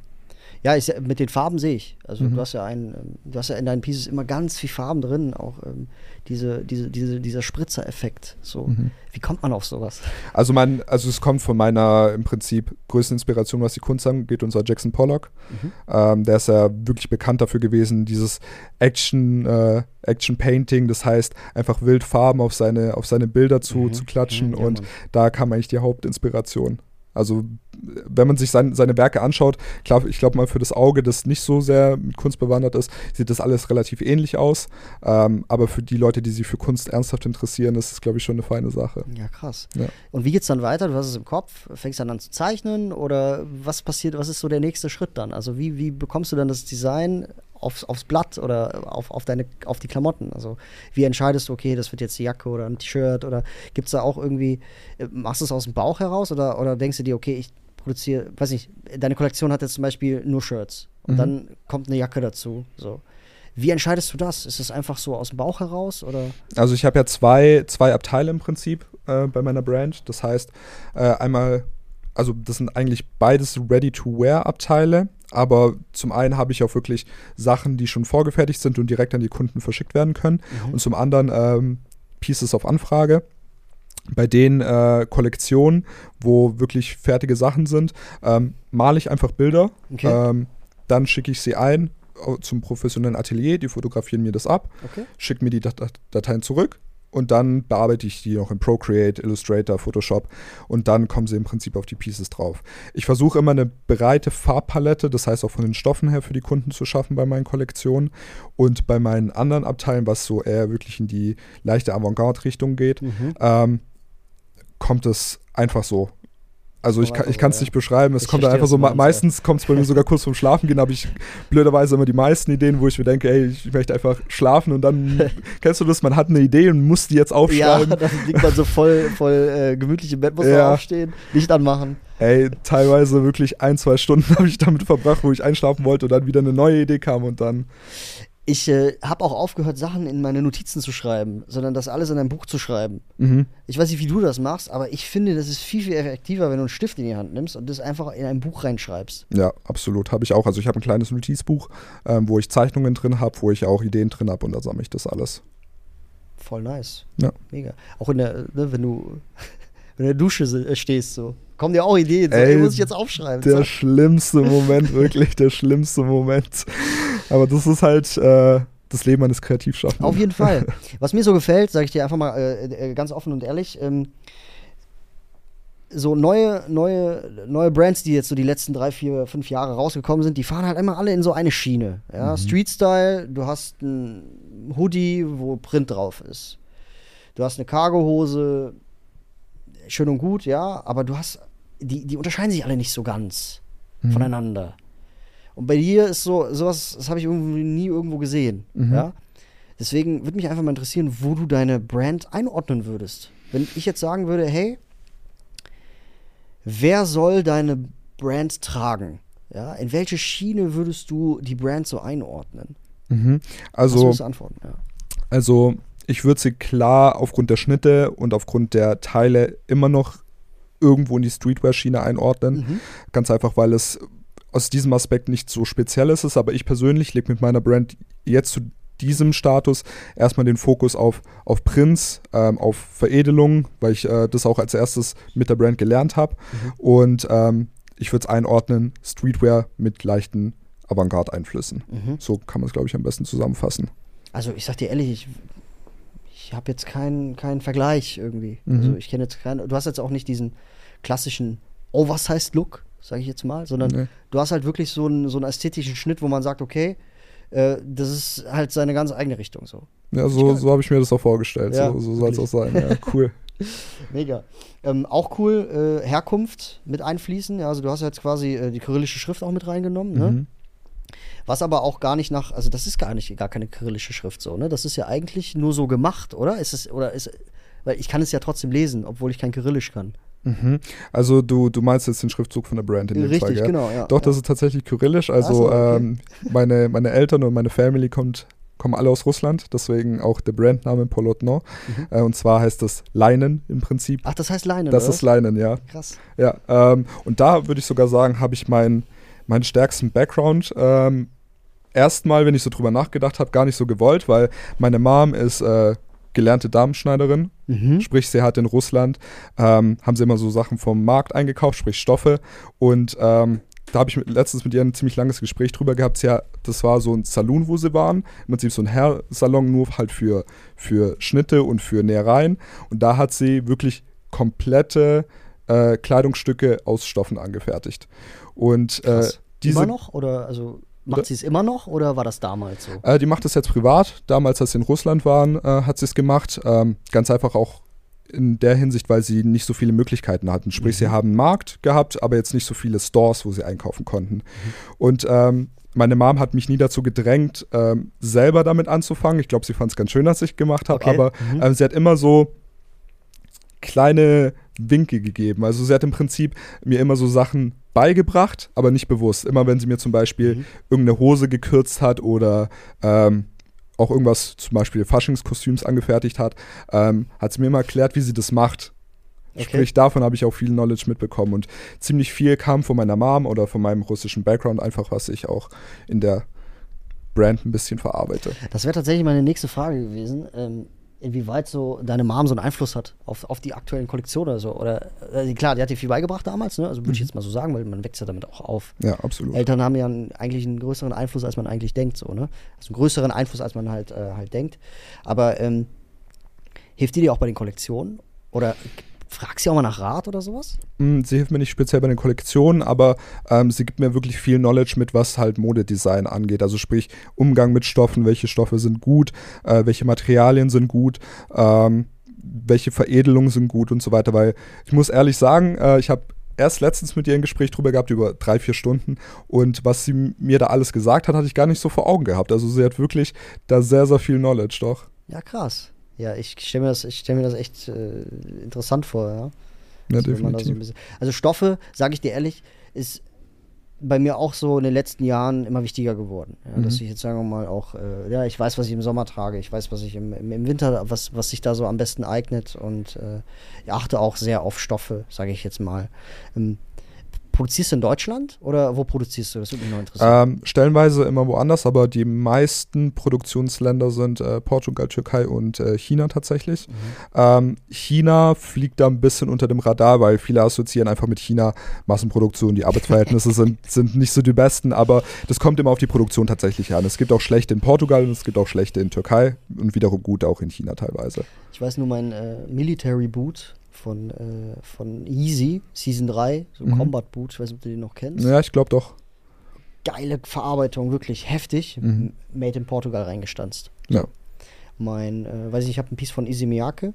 Ja, ich, mit den Farben sehe ich. Also Mhm. du hast ja ein, ähm, du hast ja in deinen Pieces immer ganz viel Farben drin, auch ähm, diese, diese, diese, dieser Spritzer-Effekt. So. Mhm. Wie kommt man auf sowas? Also mein, also es kommt von meiner im Prinzip größten Inspiration, was die Kunst angeht, unser Jackson Pollock. Mhm. Ähm, der ist ja wirklich bekannt dafür gewesen, dieses Action, äh, Action Painting, das heißt einfach wild Farben auf seine, auf seine Bilder zu, Mhm. zu klatschen Mhm, und da kam eigentlich die Hauptinspiration. Also wenn man sich sein, seine Werke anschaut, klar, ich glaube mal für das Auge, das nicht so sehr mit Kunst bewandert ist, sieht das alles relativ ähnlich aus. Ähm, aber für die Leute, die sich für Kunst ernsthaft interessieren, ist es, glaube ich, schon eine feine Sache. Ja, krass. Ja. Und wie geht's dann weiter? Du hast es im Kopf, fängst dann an zu zeichnen oder was passiert, was ist so der nächste Schritt dann? Also wie, wie bekommst du dann das Design aufs, aufs Blatt oder auf, auf, deine, auf die Klamotten? Also wie entscheidest du, okay, das wird jetzt die Jacke oder ein T-Shirt oder gibt es da auch irgendwie, äh, machst du es aus dem Bauch heraus oder, oder denkst du dir, okay, ich produziere, weiß nicht, deine Kollektion hat jetzt zum Beispiel nur Shirts und Mhm. dann kommt eine Jacke dazu, so. Wie entscheidest du das? Ist es einfach so aus dem Bauch heraus oder? Also ich habe ja zwei, zwei Abteile im Prinzip äh, bei meiner Brand. Das heißt, äh, einmal, also das sind eigentlich beides Ready-to-Wear-Abteile, aber zum einen habe ich auch wirklich Sachen, die schon vorgefertigt sind und direkt an die Kunden verschickt werden können. Mhm. Und zum anderen ähm, Pieces auf Anfrage. Bei den äh, Kollektionen, wo wirklich fertige Sachen sind, ähm, male ich einfach Bilder. Okay. Ähm, dann schicke ich sie ein äh, zum professionellen Atelier, die fotografieren mir das ab Okay. schickt mir die Dat Dat- Dateien zurück und dann bearbeite ich die noch in Procreate, Illustrator, Photoshop und dann kommen sie im Prinzip auf die Pieces drauf. Ich versuche immer eine breite Farbpalette, das heißt auch von den Stoffen her für die Kunden zu schaffen bei meinen Kollektionen und bei meinen anderen Abteilen, was so eher wirklich in die leichte Avantgarde-Richtung geht, Mhm. ähm, kommt es einfach so. Also ich ich kann es ja. nicht beschreiben, es Ich kommt einfach so, meinst, meistens kommt es bei mir sogar kurz vorm Schlafen gehen, habe ich blöderweise immer die meisten Ideen, wo ich mir denke, ey, ich möchte einfach schlafen und dann, kennst du das, man hat eine Idee und muss die jetzt Ja, aufschreiben. dann liegt man so voll, voll äh, gemütlich im Bett, muss man Ja. aufstehen, Licht anmachen. Ey, teilweise wirklich ein, zwei Stunden habe ich damit verbracht, wo ich einschlafen wollte und dann wieder eine neue Idee kam und dann, Ich äh, habe auch aufgehört, Sachen in meine Notizen zu schreiben, sondern das alles in ein Buch zu schreiben. mhm. Ich weiß nicht, wie du das machst, aber ich finde, das ist viel, viel effektiver, wenn du einen Stift in die Hand nimmst und das einfach in ein Buch reinschreibst. ja, absolut, habe ich auch. Also ich habe ein kleines Notizbuch, ähm, wo ich Zeichnungen drin habe, wo ich auch Ideen drin habe und da sammle ich das alles. Voll nice. Ja. Mega. Auch in der, ne, wenn du wenn du in der Dusche äh, stehst, so. Kommen dir auch Ideen, so, Ey, ey, muss ich jetzt aufschreiben. Der zack. schlimmste Moment, wirklich der schlimmste Moment. Aber das ist halt äh, das Leben eines Kreativschaffenden. Auf jeden Fall. Was mir so gefällt, sage ich dir einfach mal äh, äh, ganz offen und ehrlich, ähm, so neue, neue, neue Brands, die jetzt so die letzten drei, vier, fünf Jahre rausgekommen sind, die fahren halt immer alle in so eine Schiene. Ja? Street Style, du hast ein Hoodie, wo Print drauf ist. Du hast eine Cargohose, schön und gut, ja, aber du hast, die, die unterscheiden sich alle nicht so ganz Mhm. voneinander. Und bei dir ist so, sowas, das habe ich irgendwie nie irgendwo gesehen. Mhm. Ja? Deswegen würde mich einfach mal interessieren, wo du deine Brand einordnen würdest. Wenn ich jetzt sagen würde, hey, wer soll deine Brand tragen? Ja, in welche Schiene würdest du die Brand so einordnen? Mhm. Also? Ja. also ich würde sie klar aufgrund der Schnitte und aufgrund der Teile immer noch irgendwo in die Streetwear-Schiene einordnen. Mhm. Ganz einfach, weil es aus diesem Aspekt nicht so speziell ist. Aber ich persönlich lege mit meiner Brand jetzt zu diesem Status erstmal den Fokus auf, auf Prints, ähm, auf Veredelung, weil ich äh, das auch als erstes mit der Brand gelernt habe. Mhm. Und ähm, ich würde es einordnen, Streetwear mit leichten Avantgarde-Einflüssen. Mhm. So kann man es, glaube ich, am besten zusammenfassen. Also ich sag dir ehrlich, ich, ich habe jetzt keinen keinen Vergleich irgendwie. Mhm. Also ich kenne jetzt keinen. Du hast jetzt auch nicht diesen klassischen Oversized-Look, sage ich jetzt mal, sondern Nee. du hast halt wirklich so einen, so einen ästhetischen Schnitt, wo man sagt, okay, äh, das ist halt seine ganz eigene Richtung so. Ja, so, so habe ich mir das auch vorgestellt. Ja, so so soll es auch sein. Ja, cool. Mega. Ähm, auch cool, äh, Herkunft mit einfließen. Ja, also du hast jetzt quasi äh, die kyrillische Schrift auch mit reingenommen, ne? Mhm. Was aber auch gar nicht nach, also das ist gar nicht, gar keine kyrillische Schrift so, ne? Das ist ja eigentlich nur so gemacht, oder? Ist es, oder ist, weil ich kann es ja trotzdem lesen, obwohl ich kein Kyrillisch kann. Mhm. Also du, du meinst jetzt den Schriftzug von der Brand in dem Richtig, Fall, gell? genau, ja. Doch, ja. das ist tatsächlich kyrillisch. Also so, okay. ähm, meine, meine Eltern und meine Family kommt, kommen alle aus Russland, deswegen auch der Brandname Polotno. Mhm. Äh, und zwar heißt das Leinen im Prinzip. Ach, das heißt Leinen, das oder ist Leinen, ja. Krass. Ja, ähm, und da würde ich sogar sagen, habe ich mein, meinen stärksten Background. Ähm, erstmal, wenn ich so drüber nachgedacht habe, gar nicht so gewollt, weil meine Mom ist äh, gelernte Damenschneiderin. Mhm. Sprich, sie hat in Russland, ähm, haben sie immer so Sachen vom Markt eingekauft, sprich Stoffe. Und ähm, da habe ich mit, letztens mit ihr ein ziemlich langes Gespräch drüber gehabt. Sie hat, das war so ein Saloon, wo sie waren. Im Prinzip so ein Hairsalon, nur halt für, für Schnitte und für Nähereien. Und da hat sie wirklich komplette äh, Kleidungsstücke aus Stoffen angefertigt. Und äh, diese, immer noch? Oder also macht sie es immer noch oder war das damals so? Äh, die macht es jetzt privat. Damals, als sie in Russland waren, äh, hat sie es gemacht. Ähm, ganz einfach auch in der Hinsicht, weil sie nicht so viele Möglichkeiten hatten. Sprich, sie haben einen Markt gehabt, aber jetzt nicht so viele Stores, wo sie einkaufen konnten. Und ähm, meine Mom hat mich nie dazu gedrängt, ähm, selber damit anzufangen. Ich glaube, sie fand es ganz schön, dass ich gemacht habe, Okay. aber Mhm. ähm, sie hat immer so kleine Winke gegeben. Also sie hat im Prinzip mir immer so Sachen beigebracht, aber nicht bewusst. Immer wenn sie mir zum Beispiel Mhm. irgendeine Hose gekürzt hat oder ähm, auch irgendwas, zum Beispiel Faschingskostüms angefertigt hat, ähm, hat sie mir immer erklärt, wie sie das macht. Okay. Sprich, davon habe ich auch viel Knowledge mitbekommen und ziemlich viel kam von meiner Mom oder von meinem russischen Background, einfach was ich auch in der Brand ein bisschen verarbeite. Das wäre tatsächlich meine nächste Frage gewesen. Ähm, inwieweit so deine Mom so einen Einfluss hat auf, auf die aktuellen Kollektionen oder so. Oder äh, klar, die hat dir viel beigebracht damals, ne? Also würde Mhm. ich jetzt mal so sagen, weil man wächst ja damit auch auf. Ja, absolut. Eltern haben ja einen, eigentlich einen größeren Einfluss, als man eigentlich denkt, so, ne? Also einen größeren Einfluss, als man halt, äh, halt denkt. Aber ähm, hilft die dir auch bei den Kollektionen? Oder fragst du auch mal nach Rat oder sowas? Mm, Sie hilft mir nicht speziell bei den Kollektionen, aber ähm, sie gibt mir wirklich viel Knowledge mit, was halt Modedesign angeht. Also sprich Umgang mit Stoffen, welche Stoffe sind gut, äh, welche Materialien sind gut, ähm, welche Veredelungen sind gut und so weiter. Weil ich muss ehrlich sagen, äh, ich habe erst letztens mit ihr ein Gespräch drüber gehabt, über drei, vier Stunden. Und was sie mir da alles gesagt hat, hatte ich gar nicht so vor Augen gehabt. Also sie hat wirklich da sehr, sehr viel Knowledge, doch. Ja, krass. Ja, ich stelle mir, das- ich stell mir das echt äh, interessant vor, ja. Ja, Also, so definitiv. bisschen- also Stoffe, sage ich dir ehrlich, ist bei mir auch so in den letzten Jahren immer wichtiger geworden. Ja, Dass Mhm. ich jetzt sagen wir mal auch, äh, ja, ich weiß, was ich im Sommer trage, ich weiß, was ich im, im, Winter, was, was sich da so am besten eignet und äh, ich achte auch sehr auf Stoffe, sage ich jetzt mal. Ähm, produzierst du in Deutschland oder wo produzierst du? Das würde mich noch interessieren. Ähm, stellenweise immer woanders, aber die meisten Produktionsländer sind äh, Portugal, Türkei und äh, China tatsächlich. Mhm. Ähm, China fliegt da ein bisschen unter dem Radar, weil viele assoziieren einfach mit China Massenproduktion. Die Arbeitsverhältnisse sind, sind nicht so die besten, aber das kommt immer auf die Produktion tatsächlich an. Es gibt auch schlechte in Portugal und es gibt auch schlechte in Türkei und wiederum gute auch in China teilweise. Ich weiß nur, mein äh, Military Boot von, äh, von Easy, Season 3, so ein Mhm. Combat Boot, ich weiß nicht, ob du den noch kennst. Ja, ich glaube doch. geile Verarbeitung, wirklich heftig. Mhm. Made in Portugal reingestanzt. Ja. Mein, äh, weiß ich, ich habe ein Piece von Easy Miyake,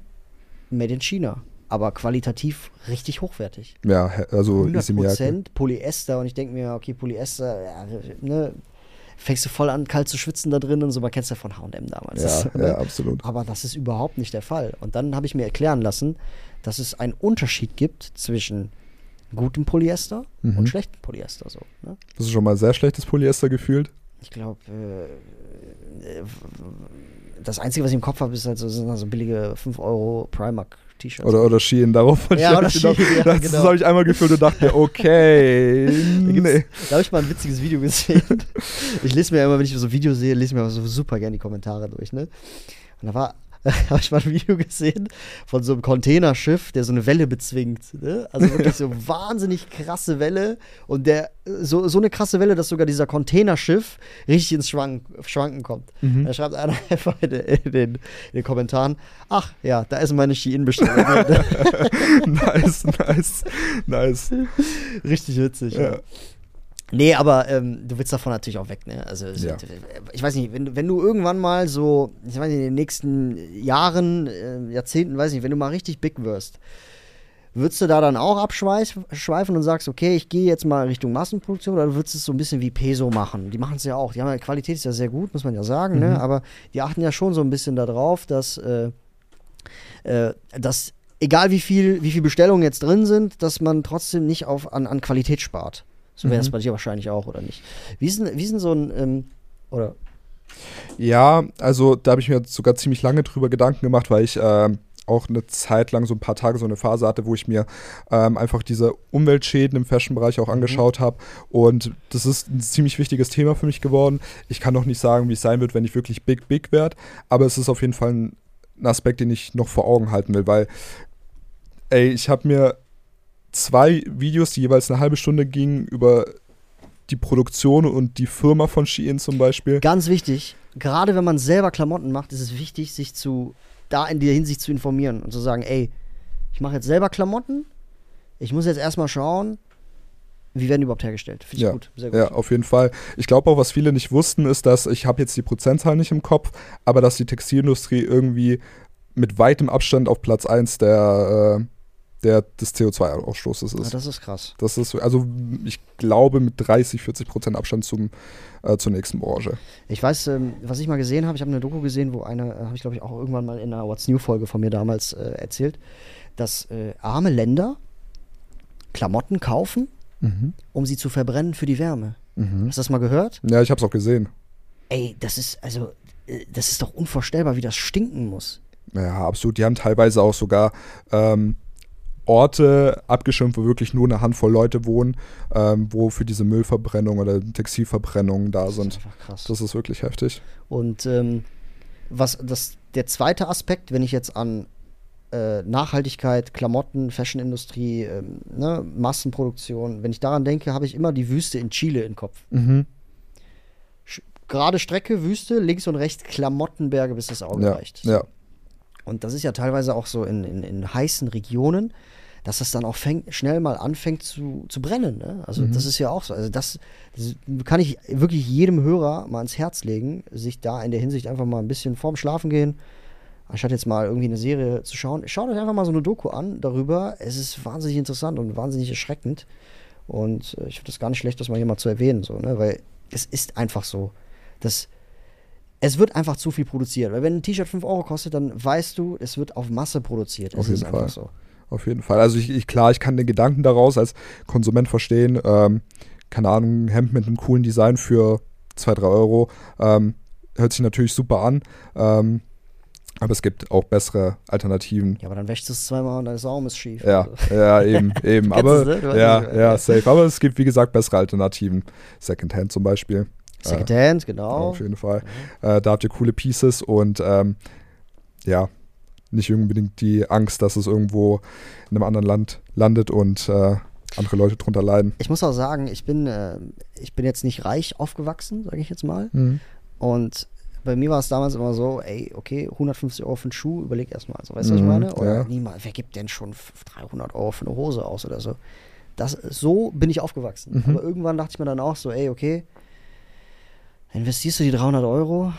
made in China. Aber qualitativ richtig hochwertig. Ja, also Easy Miyake. 100% Polyester und ich denke mir, okay, Polyester, ja, ne, fängst du voll an, kalt zu schwitzen da drin und so, man kennt es ja von H&M damals. Ja, Das, ne? ja, absolut. Aber das ist überhaupt nicht der Fall. Und dann habe ich mir erklären lassen, dass es einen Unterschied gibt zwischen gutem Polyester Mhm. und schlechtem Polyester. So, ne? Das ist schon mal sehr schlechtes Polyester gefühlt. Ich glaube, äh, äh, das Einzige, was ich im Kopf habe, ist halt so, sind halt so billige 5 Euro Primark-T-Shirts. Oder, oder Shein, darauf wollte Ja, ich oder. Shein, ja, das genau. habe ich einmal gefühlt und dachte mir, okay, Da, nee. da habe ich mal ein witziges Video gesehen. Ich lese mir immer, wenn ich so Videos sehe, lese mir so super gerne die Kommentare durch, ne? Und da war, habe ich mal ein Video gesehen von so einem Containerschiff, der so eine Welle bezwingt. Ne? Also wirklich so wahnsinnig krasse Welle und der so, so eine krasse Welle, dass sogar dieser Containerschiff richtig ins Schwank, Schwanken kommt. Mhm. Da schreibt einer einfach in, den- in, den, in den Kommentaren: Ach ja, da ist meine Shein-Bestellung. nice, nice, nice. richtig witzig. Ja. Ja. Nee, aber ähm, du willst davon natürlich auch weg, ne? Also, Ja. ich weiß nicht, wenn, du- wenn du irgendwann mal so, ich weiß nicht, in den nächsten Jahren, äh, Jahrzehnten, weiß nicht, wenn du mal richtig big wirst, würdest du da dann auch abschweifen und sagst, okay, ich gehe jetzt mal Richtung Massenproduktion oder würdest du es so ein bisschen wie Peso machen? Die machen es ja auch. Die haben ja, Qualität ist ja sehr gut, muss man ja sagen, ne? Mhm. Aber die achten ja schon so ein bisschen darauf, dass, äh, äh, dass egal wie viel, wie viel Bestellungen jetzt drin sind, dass man trotzdem nicht auf, an, an Qualität spart. So wäre es Mhm. bei dir wahrscheinlich auch, oder nicht? Wie ist denn, wie ist denn so ein, ähm, oder Ja, also da habe ich mir sogar ziemlich lange drüber Gedanken gemacht, weil ich ähm, auch eine Zeit lang, so ein paar Tage, so eine Phase hatte, wo ich mir ähm, einfach diese Umweltschäden im Fashion-Bereich auch angeschaut habe. Und das ist ein ziemlich wichtiges Thema für mich geworden. Ich kann noch nicht sagen, wie es sein wird, wenn ich wirklich big, big werde, aber es ist auf jeden Fall ein, ein Aspekt, den ich noch vor Augen halten will, weil, ey, ich habe mir zwei Videos, die jeweils eine halbe Stunde gingen, über die Produktion und die Firma von Shein zum Beispiel. Ganz wichtig, gerade wenn man selber Klamotten macht, ist es wichtig, sich zu da in der Hinsicht zu informieren und zu sagen, ey, ich mache jetzt selber Klamotten, ich muss jetzt erstmal schauen, wie werden die überhaupt hergestellt. Finde ich ja, gut, sehr gut. Ja, auf jeden Fall. Ich glaube auch, was viele nicht wussten, ist, dass ich habe jetzt die Prozentzahl nicht im Kopf, aber dass die Textilindustrie irgendwie mit weitem Abstand auf Platz 1 der, äh, der des CO2-Ausstoßes ist. Ja, das ist krass. Das ist, also ich glaube, mit 30, 40 Prozent Abstand zum, äh, zur nächsten Branche. Ich weiß, ähm, was ich mal gesehen habe, ich habe eine Doku gesehen, wo eine, äh, habe ich glaube ich auch irgendwann mal in einer What's New-Folge von mir damals äh, erzählt, dass äh, arme Länder Klamotten kaufen, Mhm. um sie zu verbrennen für die Wärme. Mhm. Hast du das mal gehört? Ja, ich habe es auch gesehen. Ey, das ist, also, äh, das ist doch unvorstellbar, wie das stinken muss. Ja, absolut. Die haben teilweise auch sogar ähm, Orte abgeschirmt, wo wirklich nur eine Handvoll Leute wohnen, ähm, wo für diese Müllverbrennung oder Textilverbrennung da Das sind. ist einfach krass. Das ist wirklich heftig. Und ähm, was das, der zweite Aspekt, wenn ich jetzt an äh, Nachhaltigkeit, Klamotten, Fashionindustrie, ähm, ne, Massenproduktion, wenn ich daran denke, habe ich immer die Wüste in Chile im Kopf. Mhm. Gerade Strecke, Wüste, links und rechts Klamottenberge, bis das Auge Ja, reicht. ja. Und das ist ja teilweise auch so in, in, in heißen Regionen, dass das dann auch fängt, schnell mal anfängt zu, zu brennen. Ne? Also Mhm. das ist ja auch so. Also das, das kann ich wirklich jedem Hörer mal ans Herz legen, sich da in der Hinsicht einfach mal ein bisschen vorm Schlafen gehen, anstatt jetzt mal irgendwie eine Serie zu schauen. Schaut euch einfach mal so eine Doku an darüber. Es ist wahnsinnig interessant und wahnsinnig erschreckend. Und äh, ich finde das gar nicht schlecht, das mal hier mal zu erwähnen, so, ne? weil es ist einfach so, dass es wird einfach zu viel produziert. Weil wenn ein T-Shirt 5 Euro kostet, dann weißt du, es wird auf Masse produziert. Auf es ist jeden Fall. so. Auf jeden Fall. Also ich, ich klar, ich kann den Gedanken daraus als Konsument verstehen. Ähm, keine Ahnung, ein Hemd mit einem coolen Design für 2, 3 Euro. Ähm, hört sich natürlich super an. Ähm, aber es gibt auch bessere Alternativen. Ja, aber dann wäschst du es zweimal und dein Saum ist schief. Ja, Also. ja, eben, eben. Aber ja, ja, safe. Aber es gibt, wie gesagt, bessere Alternativen. Secondhand zum Beispiel. Secondhand, genau. Auf jeden Fall. Äh, da habt ihr coole Pieces und ähm, ja, nicht unbedingt die Angst, dass es irgendwo in einem anderen Land landet und äh, andere Leute drunter leiden. Ich muss auch sagen, ich bin, äh, ich bin jetzt nicht reich aufgewachsen, sage ich jetzt mal. Und bei mir war es damals immer so, ey, okay, 150 Euro für einen Schuh, überleg erstmal. So, weißt du, was ich Mhm, meine? Oder ja. niemand, wer gibt denn schon 300 Euro für eine Hose aus oder so? Das, so bin ich aufgewachsen. Mhm. Aber irgendwann dachte ich mir dann auch so, ey, okay, investierst du die 300 Euro,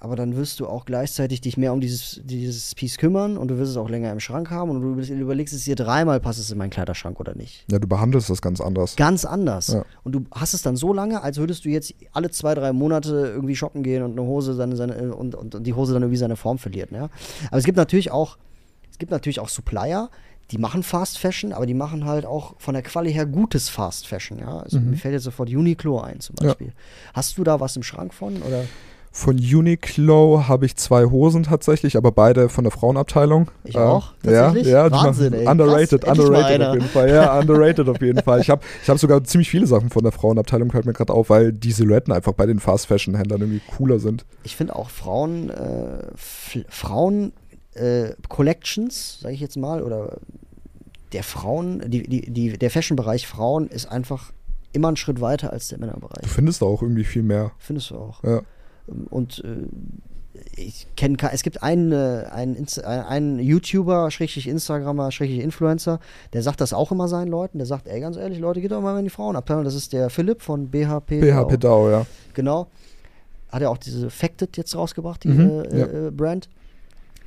aber dann wirst du auch gleichzeitig dich mehr um dieses, dieses Piece kümmern und du wirst es auch länger im Schrank haben und du überlegst es dir dreimal, passt es in meinen Kleiderschrank oder nicht. Ja, du behandelst das ganz anders. Ganz anders. Ja. Und du hast es dann so lange, als würdest du jetzt alle zwei, drei Monate irgendwie shoppen gehen und eine Hose seine, seine und, und, und die Hose dann irgendwie seine Form verliert. Ne? Aber es gibt natürlich auch, es gibt natürlich auch Supplier, die machen Fast Fashion, aber die machen halt auch von der Quali her gutes Fast Fashion. Ja? Also Mhm. Mir fällt jetzt sofort Uniqlo ein zum Ja. Beispiel. Hast du da was im Schrank von? Oder? Von Uniqlo habe ich zwei Hosen tatsächlich, aber beide von der Frauenabteilung. Ich auch, Ja, tatsächlich? ja die Wahnsinn, ey. Underrated, Krass, underrated auf jeden Fall. Ja, underrated auf jeden Fall. Ich habe ich hab sogar ziemlich viele Sachen von der Frauenabteilung, fällt mir gerade auf, weil die Silhouetten einfach bei den Fast Fashion Händlern irgendwie cooler sind. Ich finde auch Frauen, äh, Frauen äh, Collections, sage ich jetzt mal, oder der Frauen, die, die, die, der Fashion-Bereich Frauen ist einfach immer einen Schritt weiter als der Du Männerbereich. findest da auch irgendwie viel mehr. Findest du auch. Ja. Und äh, ich kenne, es gibt einen, äh, einen, äh, einen YouTuber, Schrägstrich Instagrammer, Schrägstrich Influencer, der sagt das auch immer seinen Leuten. Der sagt, ey, ganz ehrlich, Leute, geht doch mal in die Frauenabteilung. Das ist der Philipp von BHP. BHP Dau, ja. Genau. Hat er auch diese Facted jetzt rausgebracht, diese Mhm, äh, ja. äh, Brand.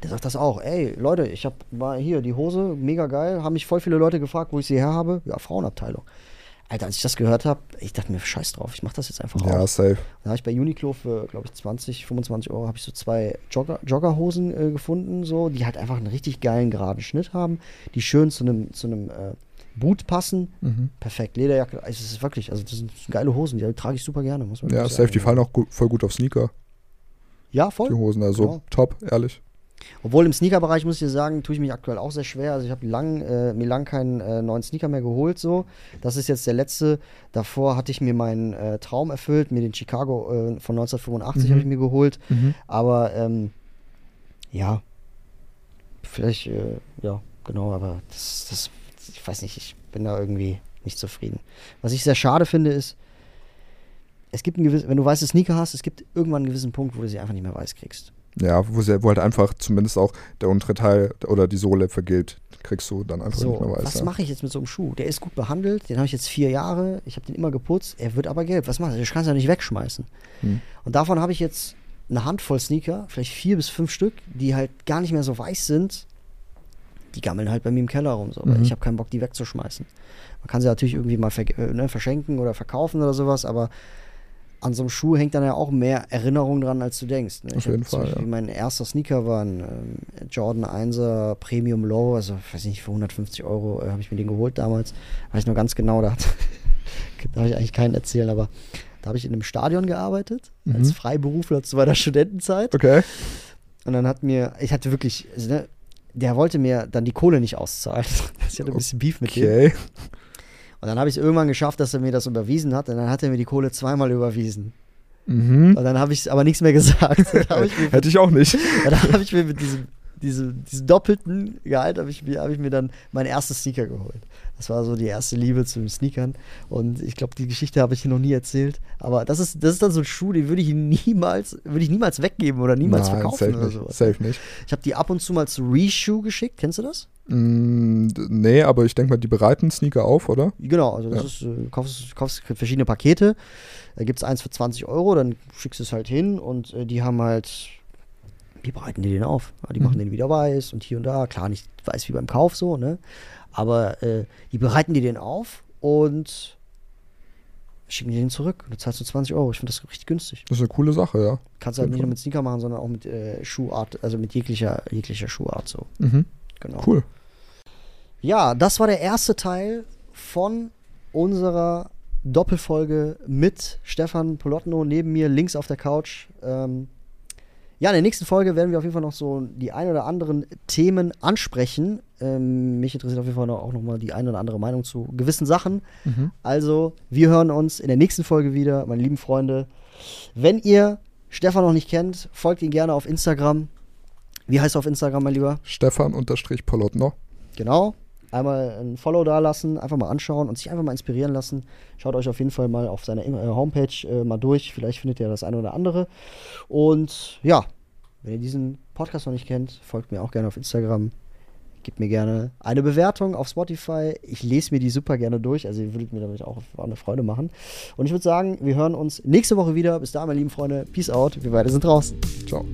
Der sagt das auch. Ey, Leute, ich habe mal hier die Hose, mega geil. Haben mich voll viele Leute gefragt, wo ich sie her habe. Ja, Frauenabteilung. Alter, als ich das gehört habe, ich dachte mir, scheiß drauf, ich mach das jetzt einfach Ja, auch. safe. Dann habe ich bei Uniqlo für, glaube ich, 20, 25 Euro habe ich so zwei Jogger, Joggerhosen äh, gefunden, so, die halt einfach einen richtig geilen geraden Schnitt haben, die schön zu einem zu äh, Boot passen. Mhm. Perfekt, Lederjacke, also es ist wirklich, also das sind geile Hosen, die trage ich super gerne, muss man Ja, wirklich safe, sagen. die fallen auch gu voll gut auf Sneaker, Ja, voll. die Hosen. Also Genau. top, ehrlich. Obwohl im Sneaker-Bereich muss ich dir sagen, tue ich mich aktuell auch sehr schwer. Also ich habe lang, äh, mir lang keinen äh, neuen Sneaker mehr geholt. So, das ist jetzt der letzte. Davor hatte ich mir meinen äh, Traum erfüllt, mir den Chicago äh, von 1985 Mhm. habe ich mir geholt. Mhm. Aber ähm, ja, vielleicht, äh, ja, genau. Aber das, das, ich weiß nicht, ich bin da irgendwie nicht zufrieden. Was ich sehr schade finde ist, es gibt einen gewissen, wenn du weiße Sneaker hast, es gibt irgendwann einen gewissen Punkt, wo du sie einfach nicht mehr weiß kriegst. Ja, wo, sie, wo halt einfach zumindest auch der untere Teil oder die Sohle vergilt, kriegst du dann einfach So, nicht mehr weiß. was ja. mache ich jetzt mit so einem Schuh? Der ist gut behandelt, den habe ich jetzt vier Jahre, ich habe den immer geputzt, er wird aber gelb. Was machst du? Ich kann es ja nicht wegschmeißen. Hm. Und davon habe ich jetzt eine Handvoll Sneaker, vielleicht vier bis fünf Stück, die halt gar nicht mehr so weiß sind. Die gammeln halt bei mir im Keller rum. So. weil Mhm. Ich habe keinen Bock, die wegzuschmeißen. Man kann sie natürlich irgendwie mal ver äh, ne, verschenken oder verkaufen oder sowas, aber an so einem Schuh hängt dann ja auch mehr Erinnerung dran, als du denkst. Ne? Auf ich jeden Fall, Beispiel, ja. Mein erster Sneaker war ein ähm, Jordan 1er Premium Low, also ich weiß nicht, für 150 Euro äh, habe ich mir den geholt damals. Weiß ich noch ganz genau, da hat, darf ich eigentlich keinen erzählen, aber da habe ich in einem Stadion gearbeitet, als Mhm. Freiberufler zu meiner Studentenzeit. Okay. Und dann hat mir, ich hatte wirklich, also, ne, der wollte mir dann die Kohle nicht auszahlen. Ich hatte ein bisschen Beef mit dem. Und dann habe ich es irgendwann geschafft, dass er mir das überwiesen hat. Und dann hat er mir die Kohle zweimal überwiesen. Mhm. Und dann habe ich aber nichts mehr gesagt. Habe ich, mir- Hätte ich auch nicht. dann hab ich mir mit diesem, diesem, diesem doppelten Gehalt habe ich, mir- hab ich mir dann mein erstes Sneaker geholt. Das war so die erste Liebe zu den Sneakern. Und ich glaube, die Geschichte habe ich hier noch nie erzählt. Aber das ist, das ist dann so ein Schuh, den würde ich niemals, würde ich niemals weggeben oder niemals Nein, verkaufen safe oder nicht. sowas. Safe nicht. Ich habe die ab und zu mal zu Reshoe geschickt. Kennst du das? Mm, nee, aber ich denke mal, die bereiten Sneaker auf, oder? Genau, also das Ja. ist, äh, kaufst, kaufst verschiedene Pakete. Da gibt es eins für 20 Euro, dann schickst du es halt hin und äh, die haben halt, die bereiten dir den auf. Die Mhm. machen den wieder weiß und hier und da. Klar, nicht weiß wie beim Kauf so, ne? Aber äh, die bereiten dir den auf und schicken dir den zurück. Du zahlst nur 20 Euro. Ich finde das richtig günstig. Das ist eine coole Sache, ja. Kannst du halt nicht nur mit Sneaker machen, sondern auch mit äh, Schuhart, also mit jeglicher, jeglicher Schuhart so. Mhm. Genau. Cool. Ja, das war der erste Teil von unserer Doppelfolge mit Stefan Polotno neben mir links auf der Couch. Ähm, ja, in der nächsten Folge werden wir auf jeden Fall noch so die ein oder anderen Themen ansprechen. Ähm, mich interessiert auf jeden Fall noch, auch nochmal die ein oder andere Meinung zu gewissen Sachen. Mhm. Also, wir hören uns in der nächsten Folge wieder, meine lieben Freunde. Wenn ihr Stefan noch nicht kennt, folgt ihn gerne auf Instagram. Wie heißt er auf Instagram, mein Lieber? Stefan-Polotno. Genau. Einmal ein Follow da lassen, einfach mal anschauen und sich einfach mal inspirieren lassen. Schaut euch auf jeden Fall mal auf seiner äh, Homepage äh, mal durch. Vielleicht findet ihr das eine oder andere. Und ja, wenn ihr diesen Podcast noch nicht kennt, folgt mir auch gerne auf Instagram. Gebt mir gerne eine Bewertung auf Spotify. Ich lese mir die super gerne durch. Also ihr würdet mir damit auch eine Freude machen. Und ich würde sagen, wir hören uns nächste Woche wieder. Bis dahin, meine lieben Freunde. Peace out. Wir beide sind draußen. Ciao.